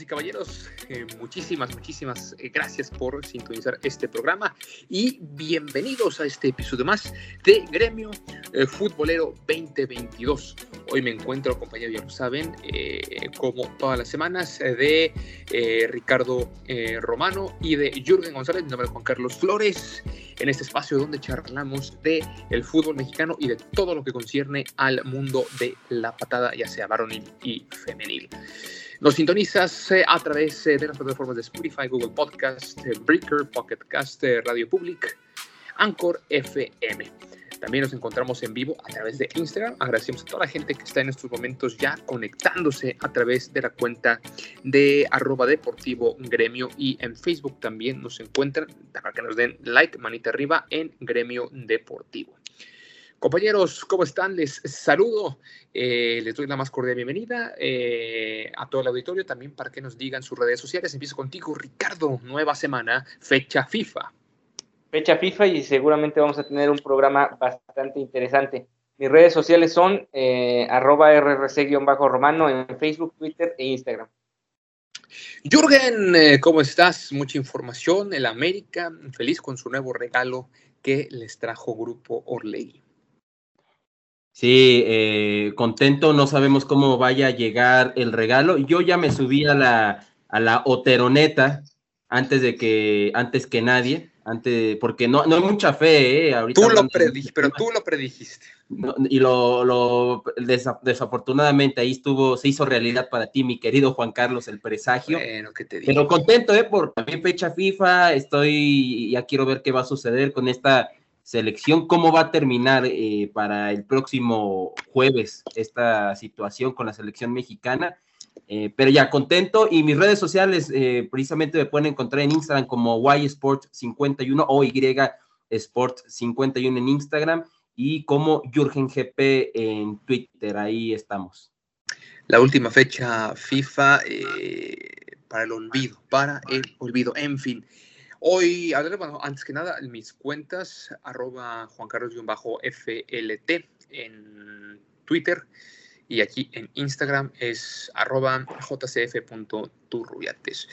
y caballeros, eh, muchísimas, muchísimas eh, gracias por sintonizar este programa y bienvenidos a este episodio más de Gremio eh, Futbolero 2022. Hoy me encuentro acompañado, ya lo saben, como todas las semanas, de Ricardo Romano y de Jürgen González, mi nombre es Juan Carlos Flores, en este espacio donde charlamos de el fútbol mexicano y de todo lo que concierne al mundo de la patada, ya sea varonil y femenil. Nos sintonizas eh, a través eh, de las plataformas de Spotify, Google Podcast, eh, Breaker, Pocket Cast, Radio Public, Anchor FM. También nos encontramos en vivo a través de Instagram. Agradecemos a toda la gente que está en estos momentos ya conectándose a través de la cuenta de arroba deportivo gremio y en Facebook también nos encuentran para que nos den like, manita arriba en gremio deportivo. Compañeros, ¿cómo están? Les saludo, eh, les doy la más cordial bienvenida eh, a todo el auditorio también para que nos digan sus redes sociales. Empiezo contigo, Ricardo, nueva semana, fecha FIFA. Fecha FIFA y seguramente vamos a tener un programa bastante interesante. Mis redes sociales son eh, arroba rrc-romano en Facebook, Twitter e Instagram. Jürgen, eh, ¿cómo estás? Mucha información. El América, feliz con su nuevo regalo que les trajo Grupo Orlegui. Sí, eh, contento, no sabemos cómo vaya a llegar el regalo. Yo ya me subí a la, a la oteroneta antes de que, antes que nadie, antes, porque no, no hay mucha fe, eh, ahorita. Tú lo predijiste, pero tú lo predijiste. y lo, lo desafortunadamente ahí estuvo, se hizo realidad para ti, mi querido Juan Carlos, el presagio. Bueno, ¿qué te digo? Pero contento, eh, por también fecha FIFA, estoy, ya quiero ver qué va a suceder con esta selección, cómo va a terminar eh, para el próximo jueves esta situación con la selección mexicana. Eh, pero ya contento y mis redes sociales eh, precisamente me pueden encontrar en Instagram como YSport51 o Y Sport51 en Instagram y como Jürgen GP en Twitter, ahí estamos. La última fecha FIFA para el olvido, para el olvido, en fin. Hoy, bueno, antes que nada, mis cuentas, arroba Juan Carlos-FLT en Twitter y aquí en Instagram es arroba jcf.turrubiates.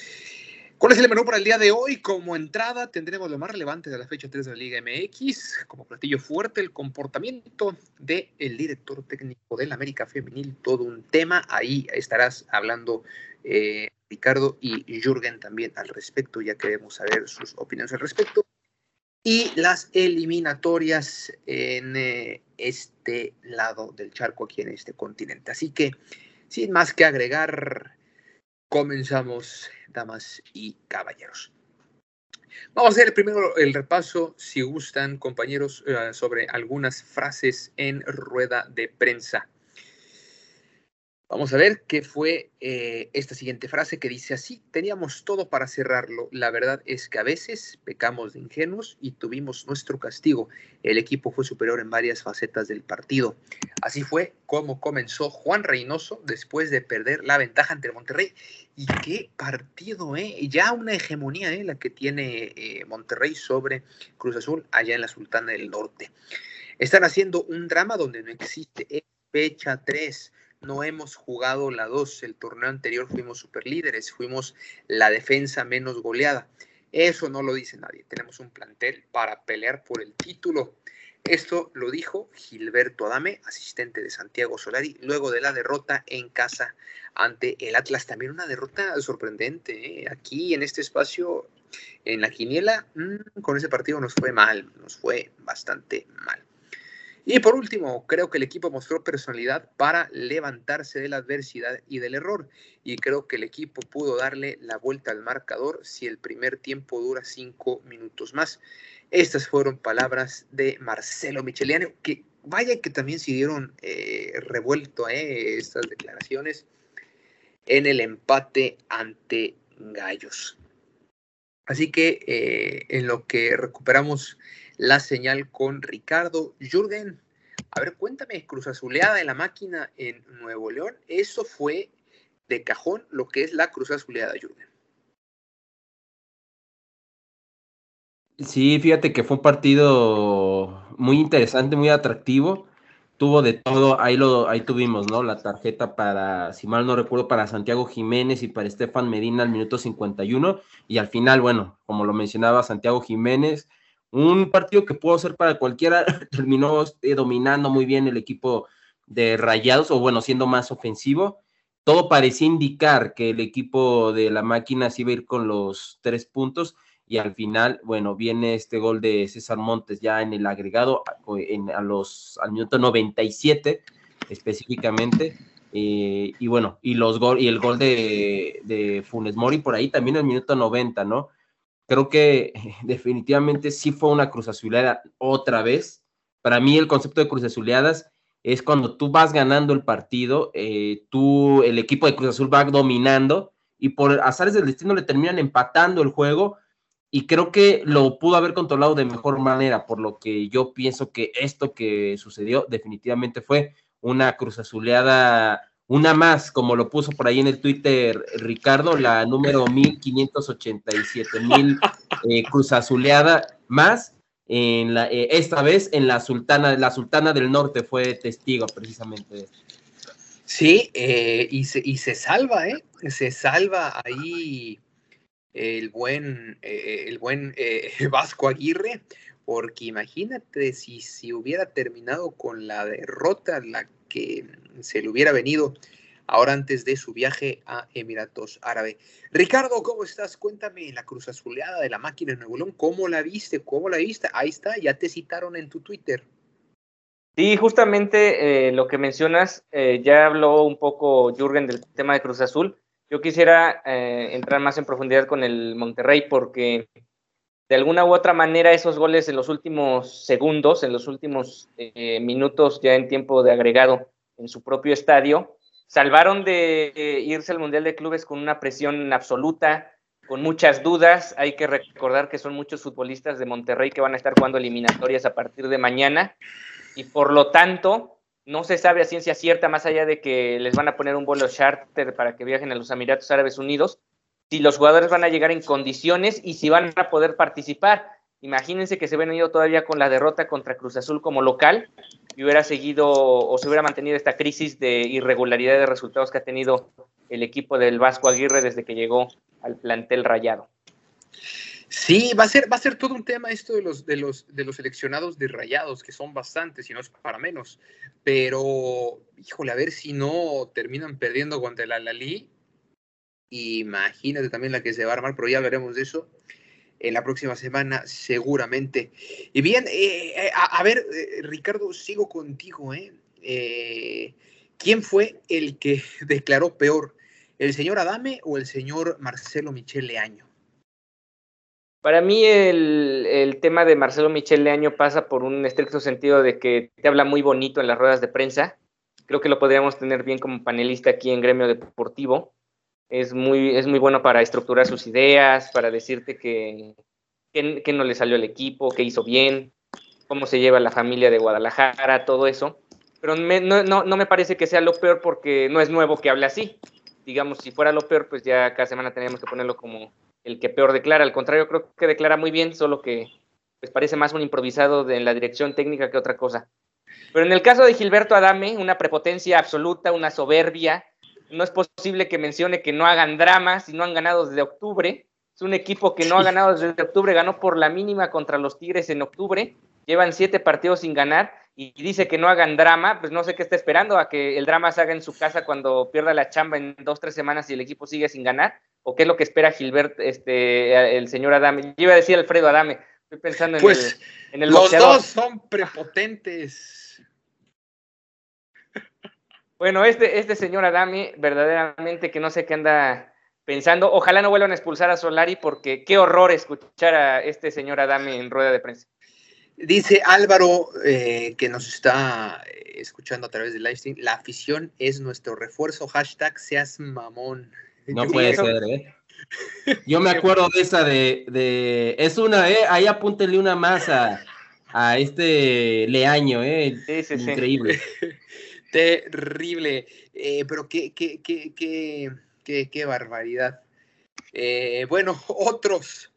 ¿Cuál es el menú para el día de hoy? Como entrada tendremos lo más relevante de la fecha 3 de la Liga MX, como platillo fuerte el comportamiento del director técnico del América Femenil, todo un tema, ahí estarás hablando eh, Ricardo y Jürgen también al respecto, ya queremos saber sus opiniones al respecto. Y las eliminatorias en eh, este lado del charco, aquí en este continente. Así que, sin más que agregar, comenzamos, damas y caballeros. Vamos a hacer primero el repaso, si gustan, compañeros, eh, sobre algunas frases en rueda de prensa. Vamos a ver qué fue eh, esta siguiente frase que dice así, teníamos todo para cerrarlo, la verdad es que a veces pecamos de ingenuos y tuvimos nuestro castigo, el equipo fue superior en varias facetas del partido. Así fue como comenzó Juan Reynoso después de perder la ventaja ante Monterrey. Y qué partido, ¿eh? Ya una hegemonía, ¿eh? La que tiene eh, Monterrey sobre Cruz Azul allá en la Sultana del Norte. Están haciendo un drama donde no existe fecha 3 no hemos jugado la 2. El torneo anterior fuimos superlíderes, fuimos la defensa menos goleada. Eso no lo dice nadie. Tenemos un plantel para pelear por el título. Esto lo dijo Gilberto Adame, asistente de Santiago Solari, luego de la derrota en casa ante el Atlas. También una derrota sorprendente. ¿eh? Aquí en este espacio, en la quiniela, mm, con ese partido nos fue mal, nos fue bastante mal. Y por último, creo que el equipo mostró personalidad para levantarse de la adversidad y del error. Y creo que el equipo pudo darle la vuelta al marcador si el primer tiempo dura cinco minutos más. Estas fueron palabras de Marcelo Micheliano, que vaya que también siguieron eh, revuelto eh, estas declaraciones en el empate ante Gallos. Así que eh, en lo que recuperamos la señal con Ricardo Jürgen. A ver, cuéntame, Cruz Azuleada de la máquina en Nuevo León. Eso fue de cajón lo que es la Cruz Azuleada, Jürgen. Sí, fíjate que fue un partido muy interesante, muy atractivo. tuvo de todo, ahí lo, ahí tuvimos, ¿no? La tarjeta para, si mal no recuerdo, para Santiago Jiménez y para Estefan Medina al minuto 51, y al final, bueno, como lo mencionaba Santiago Jiménez, un partido que pudo ser para cualquiera, terminó eh, dominando muy bien el equipo de Rayados, o bueno, siendo más ofensivo. Todo parecía indicar que el equipo de la máquina se iba a ir con los tres puntos, y al final, bueno, viene este gol de César Montes ya en el agregado, en, a los, al minuto 97 específicamente, eh, y bueno, y, los gol, y el gol de, de Funes Mori por ahí también el minuto 90, ¿no? Creo que definitivamente sí fue una cruz azulada otra vez. Para mí el concepto de cruz azuleadas es cuando tú vas ganando el partido, eh, tú, el equipo de Cruz Azul va dominando y por azares del destino le terminan empatando el juego y creo que lo pudo haber controlado de mejor manera, por lo que yo pienso que esto que sucedió definitivamente fue una cruz azuleada, una más, como lo puso por ahí en el Twitter Ricardo, la número 1587, mil eh, cruz azuleada más, en la, eh, esta vez en la Sultana, la Sultana del Norte fue testigo precisamente de esto. Sí, eh, y, se, y se salva, ¿eh? Se salva ahí el buen, eh, el buen eh, Vasco Aguirre, porque imagínate si, si hubiera terminado con la derrota, la que se le hubiera venido ahora antes de su viaje a Emiratos Árabe. Ricardo, ¿cómo estás? Cuéntame la cruz azuleada de la máquina de Nuevo León, ¿cómo la viste? ¿Cómo la viste? Ahí está, ya te citaron en tu Twitter. Sí, justamente eh, lo que mencionas, ya habló un poco Jürgen del tema de Cruz Azul. Yo quisiera eh, entrar más en profundidad con el Monterrey porque de alguna u otra manera esos goles en los últimos segundos, en los últimos eh, minutos ya en tiempo de agregado en su propio estadio, salvaron de eh, irse al Mundial de Clubes con una presión absoluta, con muchas dudas. Hay que recordar que son muchos futbolistas de Monterrey que van a estar jugando eliminatorias a partir de mañana y por lo tanto no se sabe a ciencia cierta, más allá de que les van a poner un vuelo charter para que viajen a los Emiratos Árabes Unidos, si los jugadores van a llegar en condiciones y si van a poder participar. Imagínense que se hubieran ido todavía con la derrota contra Cruz Azul como local y hubiera seguido o se hubiera mantenido esta crisis de irregularidad de resultados que ha tenido el equipo del Vasco Aguirre desde que llegó al plantel rayado. Sí, va a ser, va a ser todo un tema esto de los, de los, de los seleccionados de rayados, que son bastantes, y no es para menos. Pero, híjole, a ver si no terminan perdiendo contra el Alalí. Imagínate también la que se va a armar, pero ya hablaremos de eso en la próxima semana, seguramente. Y bien, eh, eh, a, ver, eh, Ricardo, sigo contigo, ¿eh? ¿Quién fue el que declaró peor? ¿El señor Adame o el señor Marcelo Michel Leaño? Para mí el, tema de Marcelo Michel Leaño pasa por un estricto sentido de que te habla muy bonito en las ruedas de prensa. Creo que lo podríamos tener bien como panelista aquí en Gremio Deportivo. Es muy, es muy bueno para estructurar sus ideas, para decirte que, que, no le salió el equipo, que hizo bien, cómo se lleva la familia de Guadalajara, todo eso. Pero no, no, no me parece que sea lo peor porque no es nuevo que hable así. Digamos, si fuera lo peor, pues ya cada semana tenemos que ponerlo como el que peor declara. Al contrario, creo que declara muy bien, solo que pues, parece más un improvisado de, en la dirección técnica que otra cosa. Pero en el caso de Gilberto Adame, una prepotencia absoluta, una soberbia, no es posible que mencione que no hagan drama si no han ganado desde octubre. Es un equipo que no ha ganado desde octubre, ganó por la mínima contra los Tigres en octubre, llevan siete partidos sin ganar y dice que no hagan drama, pues no sé qué está esperando a que el drama se haga en su casa cuando pierda la chamba en dos, tres semanas y el equipo sigue sin ganar o qué es lo que espera Gilbert, este, el señor Adame. Yo iba a decir Alfredo Adame, estoy pensando en pues, el, en el Los dos son prepotentes. Bueno, este, este señor Adame, verdaderamente que no sé qué anda pensando. Ojalá no vuelvan a expulsar a Solari porque qué horror escuchar a este señor Adame en rueda de prensa. Dice Álvaro, eh, que nos está escuchando a través del live stream, la afición es nuestro refuerzo, hashtag seas mamón. No puede ser, ¿eh? Yo me acuerdo de esa de, es una, ¿eh? Ahí apúntenle una más a, este Leaño, ¿eh? Sí, sí, Increíble. Terrible. Eh, pero qué, qué, qué, qué, qué, qué barbaridad. Eh, bueno, otros,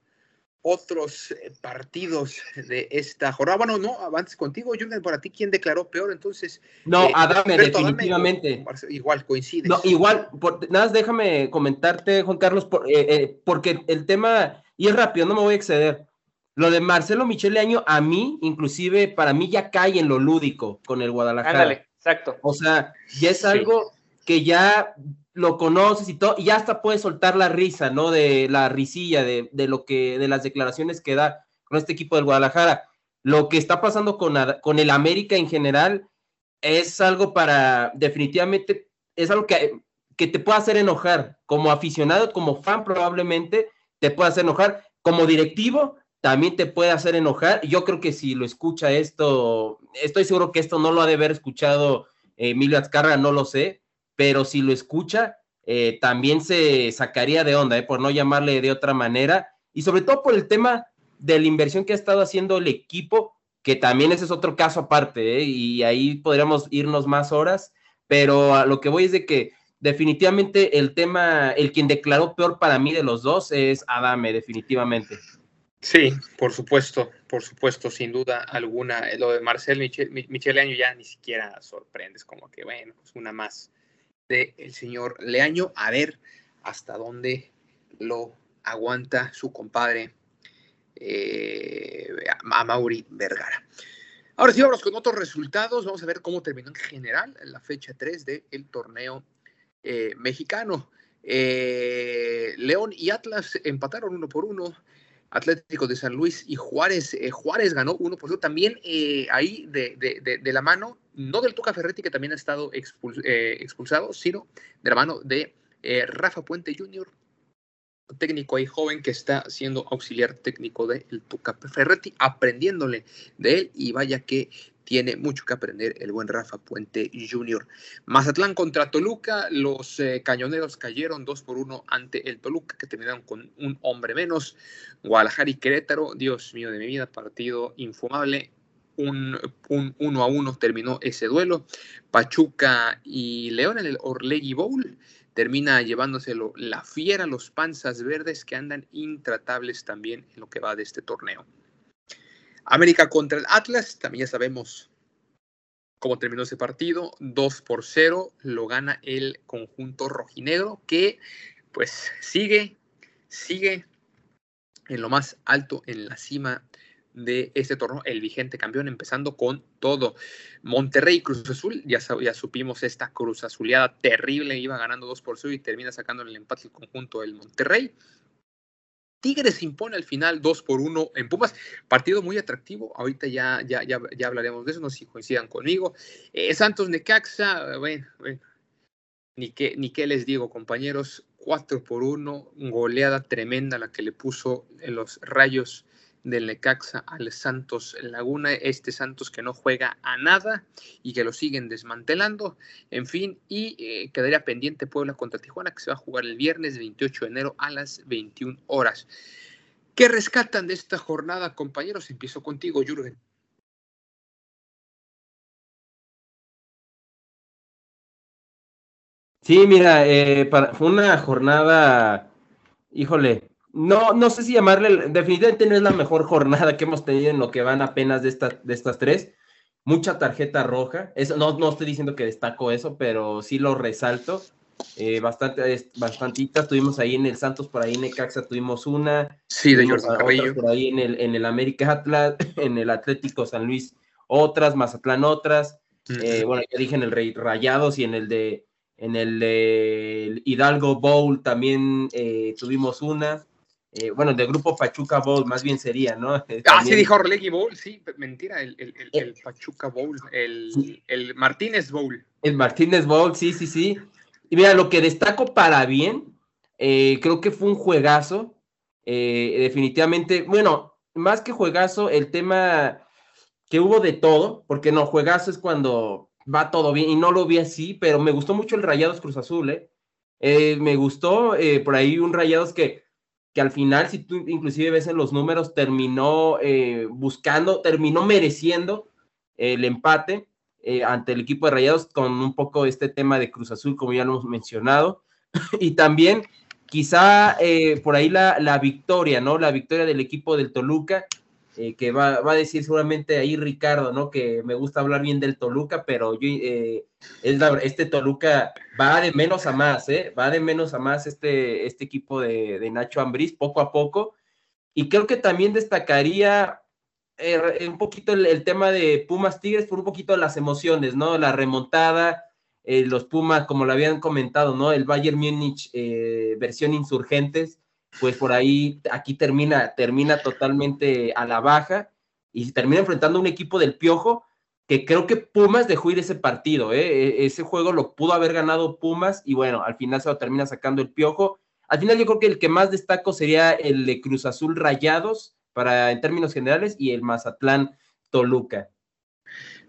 otros eh, partidos de esta jornada. Bueno, no, avances contigo, Jürgen, para ti, ¿quién declaró peor? Entonces. No, eh, Adame, definitivamente. igual, coincide. No, igual, nada más déjame comentarte, Juan Carlos, eh, porque el tema, y es rápido, no me voy a exceder. Lo de Marcelo Michele Año, a mí, inclusive, para mí ya cae en lo lúdico con el Guadalajara. Ándale, exacto. O sea, ya es algo que ya lo conoces y todo, y ya hasta puedes soltar la risa, ¿no? De la risilla, de, lo que, de las declaraciones que da con este equipo del Guadalajara. Lo que está pasando con, con el América en general es algo para, definitivamente, es algo que, que te puede hacer enojar. Como aficionado, como fan, probablemente te puede hacer enojar. Como directivo, también te puede hacer enojar. Yo creo que si lo escucha esto, estoy seguro que esto no lo ha de haber escuchado Emilio Azcarra, no lo sé, pero si lo escucha, eh, también se sacaría de onda, eh, por no llamarle de otra manera, y sobre todo por el tema de la inversión que ha estado haciendo el equipo, que también ese es otro caso aparte, eh, y ahí podríamos irnos más horas, pero a lo que voy es de que definitivamente el tema, el quien declaró peor para mí de los dos es Adame, definitivamente. Sí, por supuesto, por supuesto, sin duda alguna. Lo de Marcel Michel, Año ya ni siquiera sorprendes, como que bueno, es una más del señor Leaño, a ver hasta dónde lo aguanta su compadre eh, a Mauri Vergara. Ahora sí, vamos con otros resultados. Vamos a ver cómo terminó en general la fecha 3 del torneo eh, mexicano. Eh, León y Atlas empataron uno por uno. Atlético de San Luis y Juárez. Juárez ganó uno por uno. También ahí de, la mano no del Tuca Ferretti, que también ha estado eh, expulsado, sino de la mano de eh, Rafa Puente Jr., técnico ahí joven que está siendo auxiliar técnico del Tuca Ferretti, aprendiéndole de él y vaya que tiene mucho que aprender el buen Rafa Puente Jr. Mazatlán contra Toluca, los eh, cañoneros cayeron dos por uno ante el Toluca, que terminaron con un hombre menos. Guadalajara y Querétaro, Dios mío de mi vida, partido infumable un, uno a uno terminó ese duelo. Pachuca y León en el Orlegui Bowl termina llevándoselo la fiera, los panzas verdes que andan intratables también en lo que va de este torneo. América contra el Atlas, también ya sabemos cómo terminó ese partido, 2 por 0, lo gana el conjunto rojinegro que pues sigue, sigue en lo más alto, en la cima de este torneo, el vigente campeón, empezando con todo. Monterrey Cruz Azul, ya, ya supimos esta Cruz Azuleada terrible, iba ganando 2 por 0 y termina sacando el empate el conjunto del Monterrey. Tigres impone al final 2 por 1 en Pumas. Partido muy atractivo. Ahorita ya, ya, ya, hablaremos de eso, no sé si coincidan conmigo. Eh, Santos Necaxa, bueno, bueno ni, qué, ni qué les digo, compañeros. 4 por 1, goleada tremenda la que le puso en los rayos del Necaxa al Santos Laguna, este Santos que no juega a nada y que lo siguen desmantelando, en fin, y eh, quedaría pendiente Puebla contra Tijuana que se va a jugar el viernes 28 de enero a las 21 horas. ¿Qué rescatan de esta jornada, compañeros? Empiezo contigo, Jürgen. Sí, mira, eh, fue una jornada, híjole, no, no sé si llamarle, definitivamente no es la mejor jornada que hemos tenido en lo que van apenas de, de estas tres. Mucha tarjeta roja. Eso, no, no estoy diciendo que destaco eso, pero sí lo resalto. Eh, bastante, bastantitas. Tuvimos ahí en el Santos, por ahí en Necaxa tuvimos una. Sí, de Jordan. Por ahí en el, en el América Atlas, en el Atlético San Luis, otras, Mazatlán, otras. Eh, bueno, ya dije en el Rey Rayados y en el de en el de Hidalgo Bowl también eh, tuvimos una. Eh, bueno, de grupo Pachuca Bowl, más bien sería, ¿no? ah, sí, dijo Orlegui Bowl, sí, mentira, el, el, el, eh, Pachuca Bowl, el, el, Martínez Bowl. El Martínez Bowl, sí, sí, sí. Y mira, lo que destaco para bien, eh, creo que fue un juegazo, definitivamente, bueno, más que juegazo, el tema que hubo de todo, porque no, juegazo es cuando va todo bien, y no lo vi así, pero me gustó mucho el Rayados Cruz Azul, ¿eh? me gustó por ahí un Rayados que que al final, si tú inclusive ves en los números, terminó eh, buscando, terminó mereciendo el empate eh, ante el equipo de Rayados con un poco este tema de Cruz Azul, como ya lo hemos mencionado. y también quizá eh, por ahí la, la, victoria, ¿no? La victoria del equipo del Toluca, eh, que va, va, a decir seguramente ahí Ricardo, ¿no? Que me gusta hablar bien del Toluca, pero yo, eh, es este Toluca va de menos a más, ¿eh? Va de menos a más este, este equipo de, de Nacho Ambriz, poco a poco. Y creo que también destacaría eh, un poquito el, tema de Pumas Tigres por un poquito las emociones, ¿no? La remontada, eh, los Pumas, como lo habían comentado, ¿no? El Bayern Múnich eh, versión insurgentes, pues por ahí aquí termina, termina totalmente a la baja y termina enfrentando a un equipo del Piojo que creo que Pumas dejó ir ese partido, e, ese juego lo pudo haber ganado Pumas y bueno, al final se lo termina sacando el Piojo. Al final yo creo que el que más destaco sería el de Cruz Azul Rayados, para en términos generales y el Mazatlán Toluca.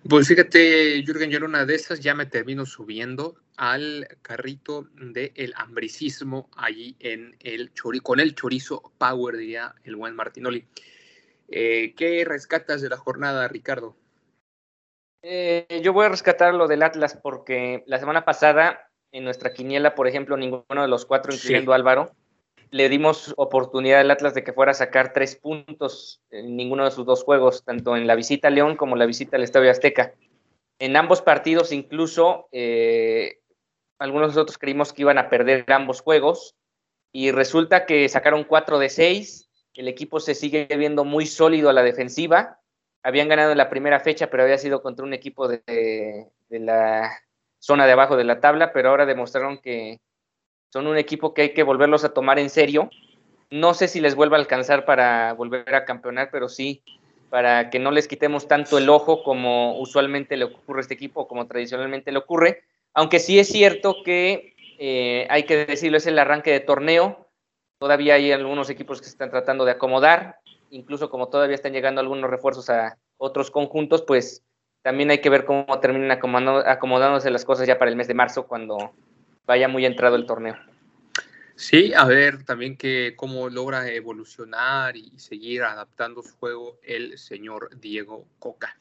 Pues fíjate, Jürgen, yo en una de esas ya me termino subiendo al carrito del hambricismo allí en el chorizo, con el chorizo power, diría el buen Martinoli. Eh, ¿Qué rescatas de la jornada, Ricardo? Eh, yo voy a rescatar lo del Atlas porque la semana pasada en nuestra quiniela, por ejemplo, ninguno de los cuatro, incluyendo Álvaro, le dimos oportunidad al Atlas de que fuera a sacar tres puntos en ninguno de sus dos juegos, tanto en la visita a León como la visita al Estadio Azteca. En ambos partidos, incluso, eh, algunos de nosotros creímos que iban a perder ambos juegos y resulta que sacaron cuatro de seis. El equipo se sigue viendo muy sólido a la defensiva. Habían ganado en la primera fecha, pero había sido contra un equipo de, de la zona de abajo de la tabla, pero ahora demostraron que, son un equipo que hay que volverlos a tomar en serio. No sé si les vuelva a alcanzar para volver a campeonar, pero sí para que no les quitemos tanto el ojo como usualmente le ocurre a este equipo, como tradicionalmente le ocurre. Aunque sí es cierto que eh, hay que decirlo, es el arranque de torneo. Todavía hay algunos equipos que se están tratando de acomodar, incluso como todavía están llegando algunos refuerzos a otros conjuntos, pues también hay que ver cómo terminan acomodándose las cosas ya para el mes de marzo, cuando vaya muy entrado el torneo. Sí, a ver también que cómo logra evolucionar y seguir adaptando su juego el señor Diego Coca.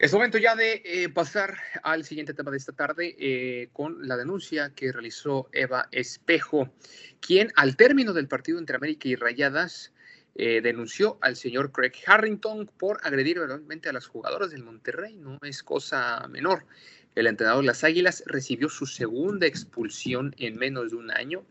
Es momento ya de eh, pasar al siguiente tema de esta tarde eh, con la denuncia que realizó Eva Espejo, quien al término del partido entre América y Rayadas eh, denunció al señor Craig Harrington por agredir verbalmente a las jugadoras del Monterrey. No es cosa menor. El entrenador de las Águilas recibió su segunda expulsión en menos de un año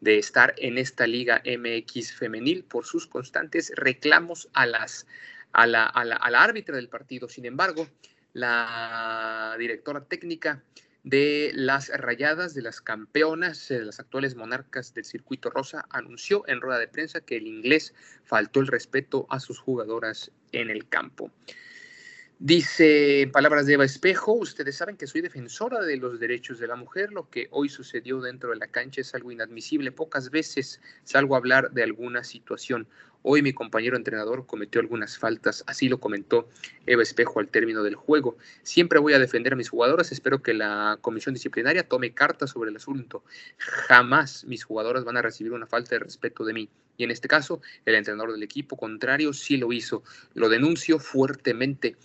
de estar en esta Liga MX femenil por sus constantes reclamos a, las, a, la, a, la, árbitra del partido. Sin embargo, la directora técnica de las rayadas, de las campeonas, de las actuales monarcas del circuito rosa, anunció en rueda de prensa que el inglés faltó el respeto a sus jugadoras en el campo. Dice palabras de Eva Espejo, ustedes saben que soy defensora de los derechos de la mujer, lo que hoy sucedió dentro de la cancha es algo inadmisible, pocas veces salgo a hablar de alguna situación. Hoy mi compañero entrenador cometió algunas faltas, así lo comentó Eva Espejo al término del juego. Siempre voy a defender a mis jugadoras, espero que la comisión disciplinaria tome cartas sobre el asunto. Jamás mis jugadoras van a recibir una falta de respeto de mí. Y en este caso, el entrenador del equipo contrario sí lo hizo. Lo denuncio fuertemente.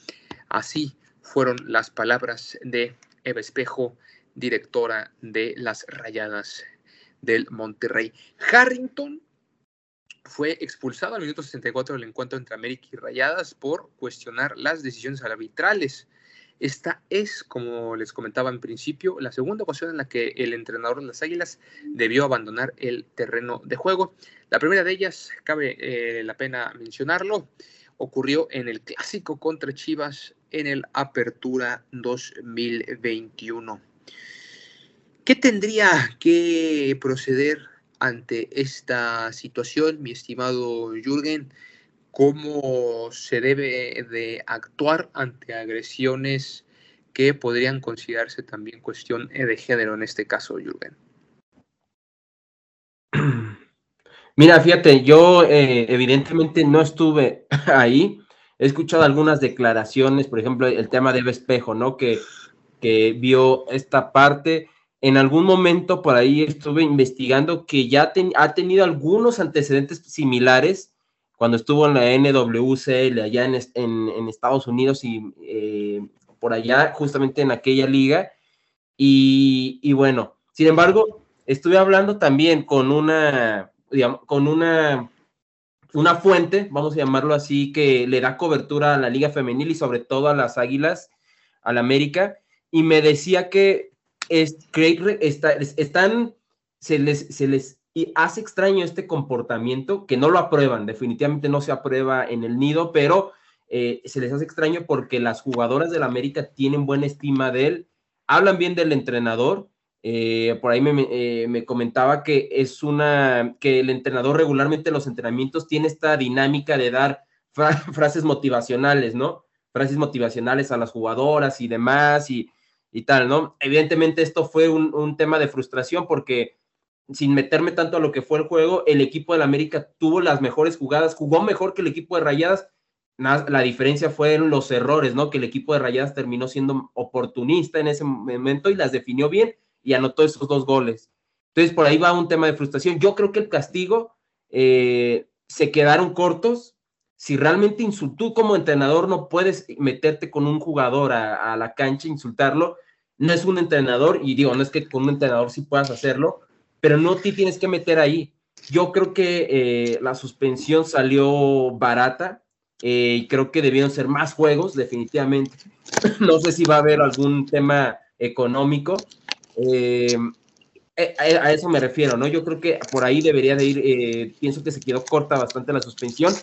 Así fueron las palabras de Eva Espejo, directora de las Rayadas del Monterrey. Harrington fue expulsado al minuto 64 del encuentro entre América y Rayadas por cuestionar las decisiones arbitrales. Esta es, como les comentaba en principio, la segunda ocasión en la que el entrenador de las Águilas debió abandonar el terreno de juego. La primera de ellas, cabe eh, la pena mencionarlo, ocurrió en el clásico contra Chivas en el Apertura 2021. ¿Qué tendría que proceder ante esta situación, mi estimado Jürgen? ¿Cómo se debe de actuar ante agresiones que podrían considerarse también cuestión de género en este caso, Jürgen? Mira, fíjate, yo eh, evidentemente no estuve ahí, he escuchado algunas declaraciones, por ejemplo, el tema de Espejo, ¿no? Que, que vio esta parte. En algún momento por ahí estuve investigando que ya ha tenido algunos antecedentes similares cuando estuvo en la NWCL allá en, en, Estados Unidos y eh, por allá, justamente en aquella liga. Y, y, bueno, sin embargo, estuve hablando también con una, con una, una fuente, vamos a llamarlo así, que le da cobertura a la Liga Femenil y sobre todo a las Águilas, al América, y me decía que es, está, están, se les, se les hace extraño este comportamiento, que no lo aprueban, definitivamente no se aprueba en el nido, pero eh, se les hace extraño porque las jugadoras del América tienen buena estima de él, hablan bien del entrenador, eh, por ahí eh, me, comentaba que es una, que el entrenador regularmente en los entrenamientos tiene esta dinámica de dar frases motivacionales, ¿no? Frases motivacionales a las jugadoras y demás y, tal, ¿no? Evidentemente esto fue un, tema de frustración porque sin meterme tanto a lo que fue el juego, el equipo del América tuvo las mejores jugadas, jugó mejor que el equipo de Rayadas, la diferencia fue en los errores, ¿no? Que el equipo de Rayadas terminó siendo oportunista en ese momento y las definió bien y anotó esos dos goles. Entonces, por ahí va un tema de frustración. Yo creo que el castigo eh, se quedaron cortos. Si realmente insultó como entrenador no puedes meterte con un jugador a, la cancha, insultarlo, no es un entrenador, y digo, no es que con un entrenador sí puedas hacerlo, pero no te tienes que meter ahí. Yo creo que eh, la suspensión salió barata eh, y creo que debieron ser más juegos, definitivamente. no sé si va a haber algún tema económico, eh, eh, a, eso me refiero, ¿no? Yo creo que por ahí debería de ir, eh, pienso que se quedó corta bastante la suspensión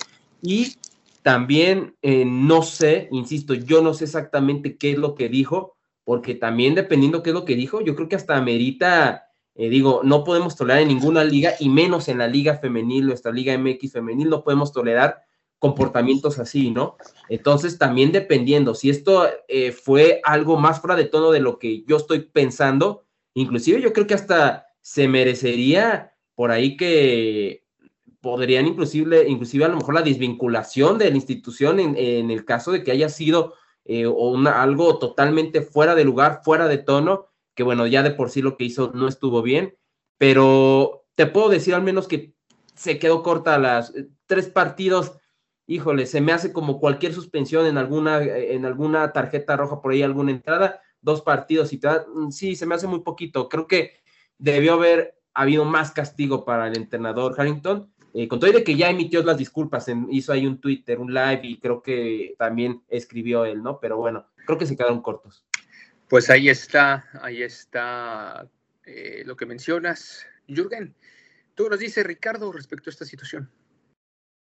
y también no sé, insisto, yo no sé exactamente qué es lo que dijo, porque también dependiendo qué es lo que dijo, yo creo que hasta amerita, digo, no podemos tolerar en ninguna liga y menos en la liga femenil, nuestra liga MX femenil, no podemos tolerar comportamientos así, ¿no? Entonces, también dependiendo, si esto eh, fue algo más fuera de tono de lo que yo estoy pensando, inclusive yo creo que hasta se merecería por ahí que podrían inclusive, inclusive a lo mejor la desvinculación de la institución en, el caso de que haya sido eh, algo totalmente fuera de lugar, fuera de tono, que bueno, ya de por sí lo que hizo no estuvo bien, pero te puedo decir al menos que se quedó corta las eh, tres partidos híjole, se me hace como cualquier suspensión en alguna, en alguna tarjeta roja por ahí, alguna entrada, dos partidos y tal. Mm, sí, se me hace muy poquito. Creo que debió haber habido más castigo para el entrenador Harrington. Eh, con todo de que ya emitió las disculpas, hizo ahí un Twitter, un live y creo que también escribió él, ¿no? Pero bueno, creo que se quedaron cortos. Pues ahí está, ahí está eh, lo que mencionas. Jürgen, tú nos dices, Ricardo, respecto a esta situación.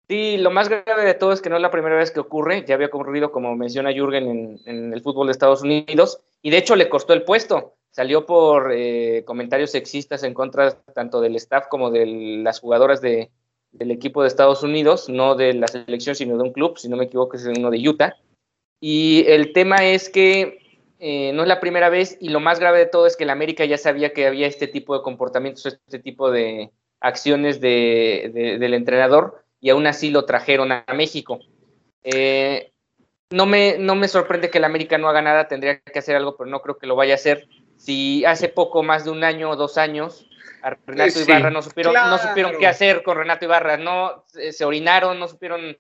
Sí, lo más grave de todo es que no es la primera vez que ocurre, ya había ocurrido, como menciona Jürgen, en, el fútbol de Estados Unidos, y de hecho le costó el puesto, salió por eh, comentarios sexistas en contra tanto del staff como de las jugadoras de, del equipo de Estados Unidos, no de la selección, sino de un club, si no me equivoco es uno de Utah. Y el tema es que eh, no es la primera vez, y lo más grave de todo es que el América ya sabía que había este tipo de comportamientos, este tipo de acciones del entrenador, y aún así lo trajeron a México. Eh, no, me, no me sorprende que el América no haga nada, tendría que hacer algo, pero no creo que lo vaya a hacer. Si hace poco, más de un año o dos años, a Renato Ibarra no supieron, no supieron qué hacer con Renato Ibarra, no se orinaron, no supieron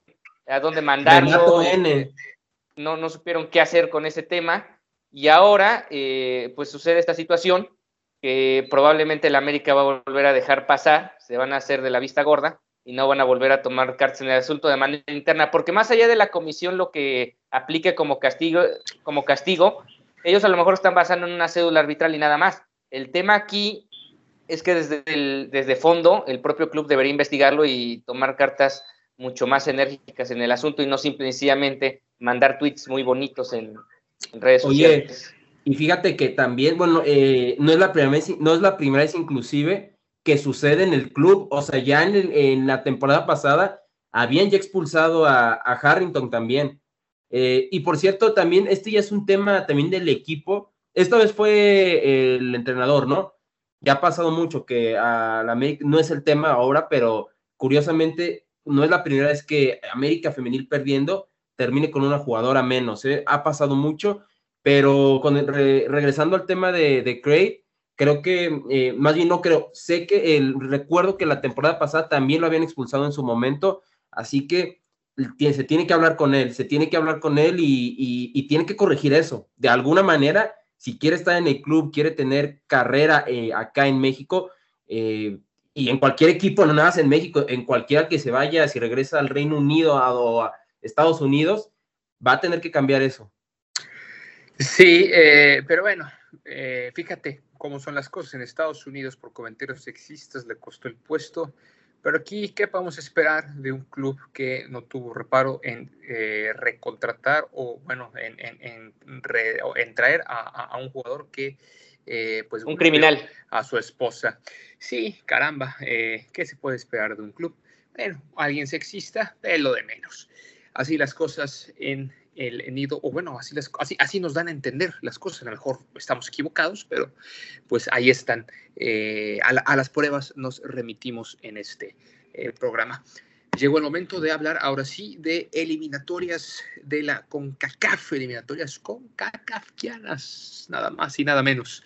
a dónde mandarlo, no, no supieron qué hacer con ese tema. Y ahora, eh, pues sucede esta situación que probablemente el América va a volver a dejar pasar, se van a hacer de la vista gorda y no van a volver a tomar cartas en el asunto de manera interna, porque más allá de la comisión lo que aplique como castigo, como castigo, ellos a lo mejor están basando en una cédula arbitral y nada más. El tema aquí es que desde, el, desde fondo el propio club debería investigarlo y tomar cartas mucho más enérgicas en el asunto y no simplemente mandar tweets muy bonitos en, redes sociales. Y fíjate que también, bueno, eh, no, es la primera vez, no es la primera vez inclusive que sucede en el club. O sea, ya en, la temporada pasada habían ya expulsado a, Harrington también. Eh, y por cierto, también este ya es un tema también del equipo. Esta vez fue el entrenador, ¿no? Ya ha pasado mucho que a América, no es el tema ahora, pero curiosamente no es la primera vez que América Femenil perdiendo termine con una jugadora menos. ¿eh? Ha pasado mucho, pero con regresando al tema de, de Craig, creo que, eh, más bien no creo, sé que el recuerdo que la temporada pasada también lo habían expulsado en su momento, así que se tiene que hablar con él, se tiene que hablar con él y, tiene que corregir eso. De alguna manera, si quiere estar en el club, quiere tener carrera eh, acá en México, Eh, y en cualquier equipo, no nada más en México, en cualquiera que se vaya, si regresa al Reino Unido o a Estados Unidos, va a tener que cambiar eso. Sí, eh, pero bueno, eh, fíjate cómo son las cosas. En Estados Unidos, por comentarios sexistas, le costó el puesto. Pero aquí, ¿qué podemos esperar de un club que no tuvo reparo en eh, recontratar o, bueno, en, en, traer a, un jugador que, pues... Un criminal. A su esposa. Sí, caramba, ¿qué se puede esperar de un club? Bueno, alguien sexista, es lo de menos. Así las cosas en el nido, o bueno, así, así, así nos dan a entender las cosas, a lo mejor estamos equivocados, pero pues ahí están, eh, a, las pruebas nos remitimos en este eh, programa. Llegó el momento de hablar ahora sí de eliminatorias de la CONCACAF, eliminatorias CONCACAFianas, nada más y nada menos.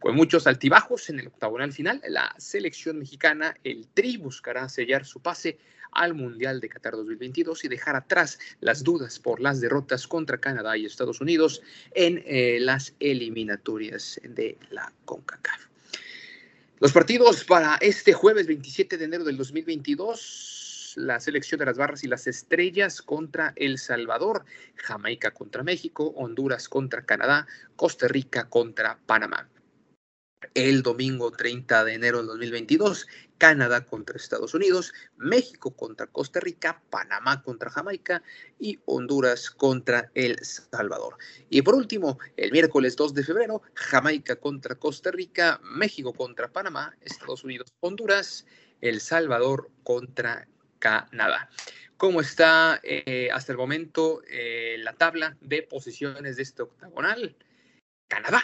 Con muchos altibajos en el octagonal final, la selección mexicana, el Tri, buscará sellar su pase al Mundial de Qatar 2022 y dejar atrás las dudas por las derrotas contra Canadá y Estados Unidos en eh, las eliminatorias de la CONCACAF. Los partidos para este jueves 27 de enero del 2022 la selección de las barras y las estrellas contra El Salvador, Jamaica contra México, Honduras contra Canadá, Costa Rica contra Panamá el domingo 30 de enero del 2022, Canadá contra Estados Unidos, México contra Costa Rica, Panamá contra Jamaica y Honduras contra El Salvador. Y por último, el miércoles 2 de febrero, Jamaica contra Costa Rica, México contra Panamá, Estados Unidos, Honduras, El Salvador contra Canadá. ¿Cómo está eh, hasta el momento eh, la tabla de posiciones de este octagonal? Canadá.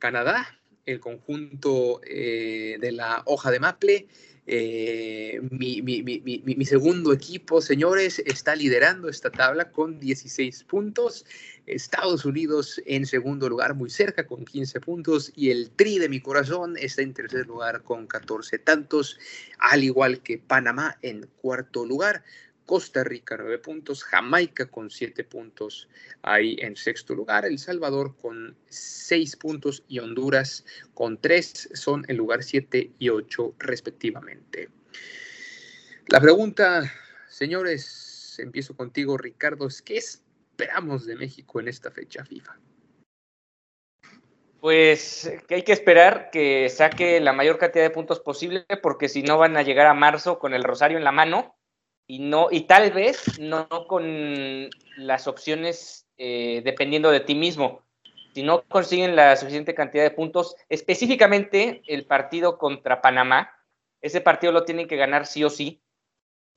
Canadá el conjunto eh, de la hoja de Maple. Eh, mi, segundo equipo, señores, está liderando esta tabla con 16 puntos. Estados Unidos en segundo lugar, muy cerca, con 15 puntos. Y el Tri de mi corazón está en tercer lugar con 14 tantos, al igual que Panamá en cuarto lugar Costa Rica nueve puntos, Jamaica con siete puntos ahí en sexto lugar, El Salvador con seis puntos y Honduras con tres son en lugar siete y ocho respectivamente. La pregunta, señores, empiezo contigo Ricardo, es ¿qué esperamos de México en esta fecha FIFA? Pues que hay que esperar que saque la mayor cantidad de puntos posible, porque si no van a llegar a marzo con el rosario en la mano y no y tal vez no con las opciones eh, dependiendo de ti mismo. Si no consiguen la suficiente cantidad de puntos, específicamente el partido contra Panamá, ese partido lo tienen que ganar sí o sí,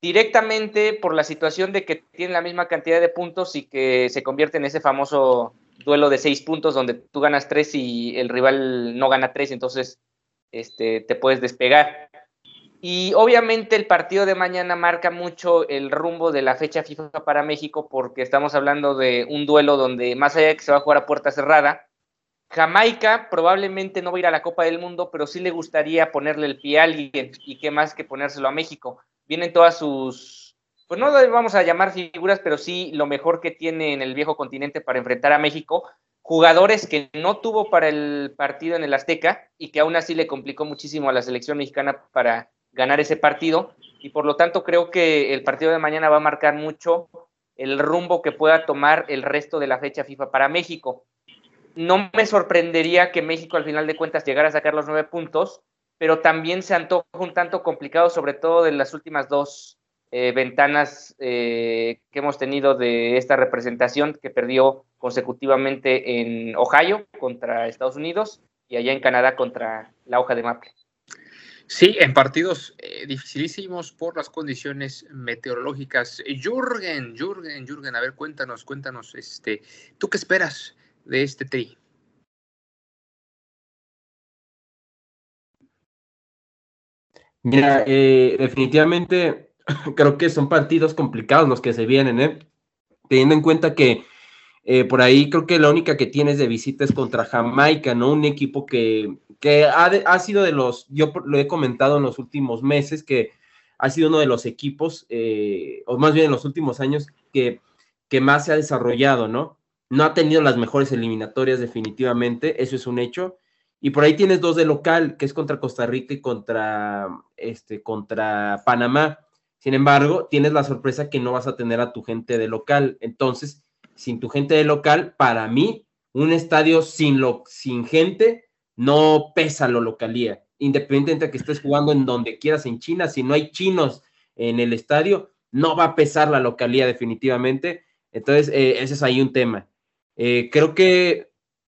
directamente por la situación de que tienen la misma cantidad de puntos y que se convierte en ese famoso duelo de seis puntos donde tú ganas tres y el rival no gana tres, entonces este, te puedes despegar. Y obviamente el partido de mañana marca mucho el rumbo de la fecha FIFA para México porque estamos hablando de un duelo donde más allá de que se va a jugar a puerta cerrada, Jamaica probablemente no va a ir a la Copa del Mundo, pero sí le gustaría ponerle el pie a alguien y qué más que ponérselo a México. Vienen todas sus, pues no vamos a llamar figuras, pero sí lo mejor que tiene en el viejo continente para enfrentar a México. Jugadores que no tuvo para el partido en el Azteca y que aún así le complicó muchísimo a la selección mexicana para ganar ese partido y por lo tanto creo que el partido de mañana va a marcar mucho el rumbo que pueda tomar el resto de la fecha FIFA para México. No me sorprendería que México al final de cuentas llegara a sacar los nueve puntos, pero también se antoja un tanto complicado, sobre todo de las últimas dos eh, ventanas eh, que hemos tenido de esta representación que perdió consecutivamente en Ohio contra Estados Unidos y allá en Canadá contra la hoja de Maple. Sí, en partidos eh, dificilísimos por las condiciones meteorológicas. Jürgen, Jürgen, Jürgen, a ver, cuéntanos, cuéntanos, este, ¿tú qué esperas de este tri? Mira, eh, definitivamente creo que son partidos complicados los que se vienen, ¿eh? Teniendo en cuenta que eh, por ahí creo que la única que tienes de visita es contra Jamaica, ¿no? Un equipo que, ha, sido de los, yo lo he comentado en los últimos meses, que ha sido uno de los equipos, eh, o más bien en los últimos años, que, que más se ha desarrollado, ¿no? No ha tenido las mejores eliminatorias definitivamente, eso es un hecho. Y por ahí tienes dos de local, que es contra Costa Rica y contra, este, contra Panamá. Sin embargo, tienes la sorpresa que no vas a tener a tu gente de local. Entonces, sin tu gente de local, para mí, un estadio sin, lo, sin gente no pesa lo localía. Independientemente de que estés jugando en donde quieras en China, si no hay chinos en el estadio, no va a pesar la localía definitivamente. Entonces, eh, ese es ahí un tema. Eh, creo que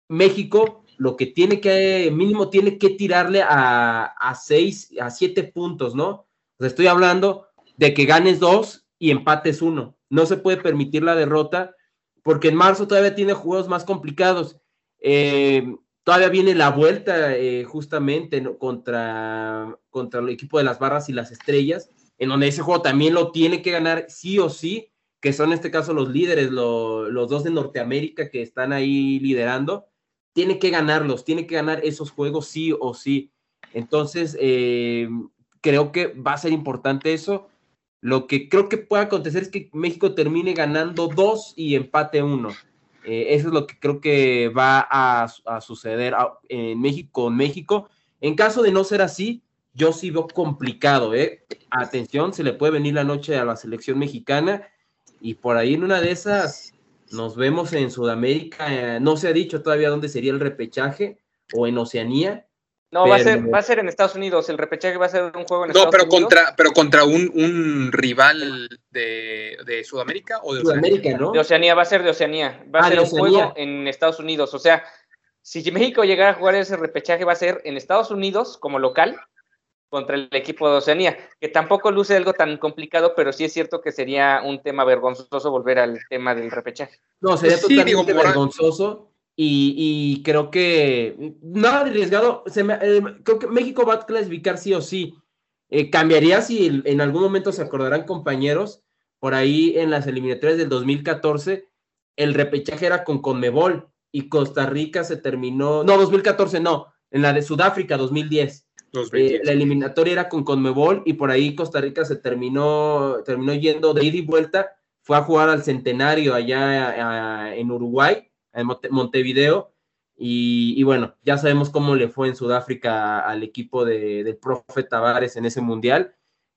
México lo que tiene que, mínimo tiene que tirarle a, a seis, a siete puntos, ¿no? estoy hablando de que ganes dos y empates uno. No se puede permitir la derrota porque en marzo todavía tiene juegos más complicados. Eh, todavía viene la vuelta justamente contra, contra el equipo de las barras y las estrellas en donde ese juego también lo tiene que ganar sí o sí, que son en este caso los líderes, los dos de Norteamérica que están ahí liderando, tiene que ganarlos, tiene que ganar esos juegos sí o sí. Entonces, eh, creo que va a ser importante eso. Lo que creo que puede acontecer es que México termine ganando dos y empate uno. Eh, eso es lo que creo que va a, suceder en México, México. En caso de no ser así, yo sí veo complicado, ¿eh? Atención, se le puede venir la noche a la selección mexicana y por ahí en una de esas nos vemos en Sudamérica. no se ha dicho todavía dónde sería el repechaje o en Oceanía. No, va, a ser, va a ser en Estados Unidos. El repechaje va a ser un juego en Estados pero Unidos. Contra, pero contra un, un rival de, de, Sudamérica o de Sudamérica, ¿no? De Oceanía, va a ser de Oceanía. Va a ah, ser un juego en Estados Unidos. O sea, si México llegara a jugar ese repechaje, va a ser en Estados Unidos como local contra el equipo de Oceanía, que tampoco luce algo tan complicado, pero sí es cierto que sería un tema vergonzoso volver al tema del repechaje. No, sería totalmente vergonzoso y, creo que nada arriesgado, se eh, creo que México va a clasificar sí o sí. Eh, cambiaría si en algún momento se acordarán compañeros, por ahí en las eliminatorias del 2014, el repechaje era con Conmebol y Costa Rica se terminó, no, 2014 no, en la de Sudáfrica 2010 eh, la eliminatoria era con Conmebol y por ahí Costa Rica se terminó, terminó yendo de ida y vuelta, fue a jugar al centenario allá en Uruguay, en Montevideo, y, bueno, ya sabemos cómo le fue en Sudáfrica al equipo de, del profe Tavares en ese mundial.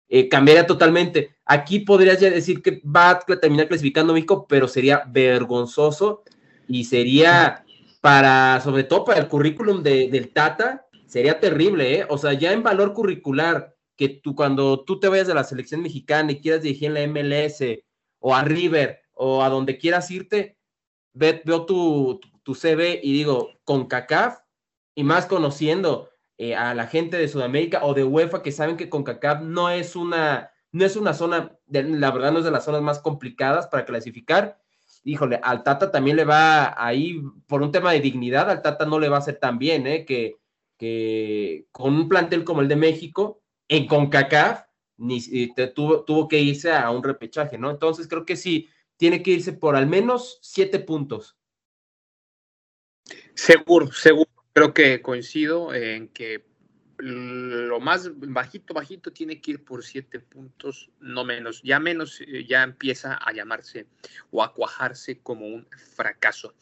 Eh, cambiaría totalmente. Aquí podrías ya decir que va a terminar clasificando México, pero sería vergonzoso y sería para, sobre todo para el currículum del Tata, sería terrible, ¿eh? O sea, ya en valor curricular, que tú cuando tú te vayas de la selección mexicana y quieras dirigir en la MLS o a River o a donde quieras irte, veo tu, tu, CV y digo, con CACAF y más conociendo eh, a la gente de Sudamérica o de UEFA que saben que con CACAF no es una, no es una zona, la verdad no es de las zonas más complicadas para clasificar. Híjole, al Tata también le va ahí, por un tema de dignidad, al Tata no le va a hacer tan bien, ¿eh? Que, que con un plantel como el de México, en CONCACAF, ni, tuvo, tuvo que irse a un repechaje, ¿no? Entonces creo que sí, tiene que irse por al menos siete puntos. Seguro, seguro. Creo que coincido en que lo más bajito, bajito tiene que ir por siete puntos, no menos. Ya menos, eh, ya empieza a llamarse o a cuajarse como un fracaso.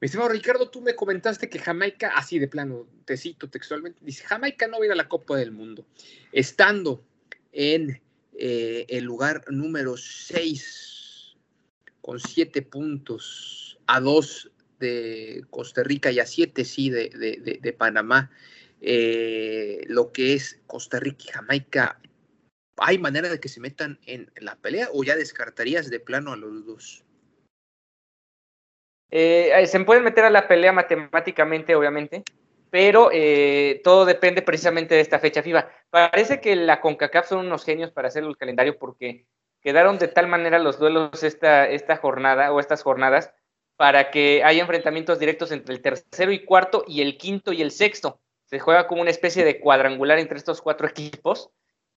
Mi estimado Ricardo, tú me comentaste que Jamaica, así de plano, te cito textualmente, dice, Jamaica no va a ir a la Copa del Mundo, estando en eh, el lugar número 6, con 7 puntos, a 2 de Costa Rica y a 7, sí, de, Panamá. Eh, lo que es Costa Rica y Jamaica, ¿hay manera de que se metan en la pelea o ya descartarías de plano a los dos? Eh, se pueden meter a la pelea matemáticamente, obviamente, pero eh, todo depende precisamente de esta fecha FIFA. Parece que la CONCACAF son unos genios para hacer el calendario porque quedaron de tal manera los duelos esta, esta jornada o estas jornadas para que haya enfrentamientos directos entre el tercero y cuarto y el quinto y el sexto. Se juega como una especie de cuadrangular entre estos cuatro equipos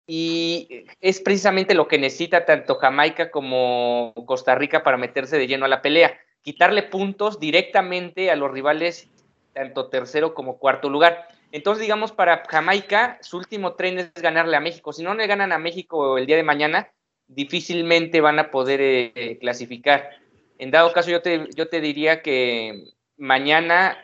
y es precisamente lo que necesita tanto Jamaica como Costa Rica para meterse de lleno a la pelea quitarle puntos directamente a los rivales, tanto tercero como cuarto lugar. Entonces, digamos, para Jamaica, su último tren es ganarle a México. Si no le ganan a México el día de mañana, difícilmente van a poder eh, clasificar. En dado caso, yo te, yo te diría que mañana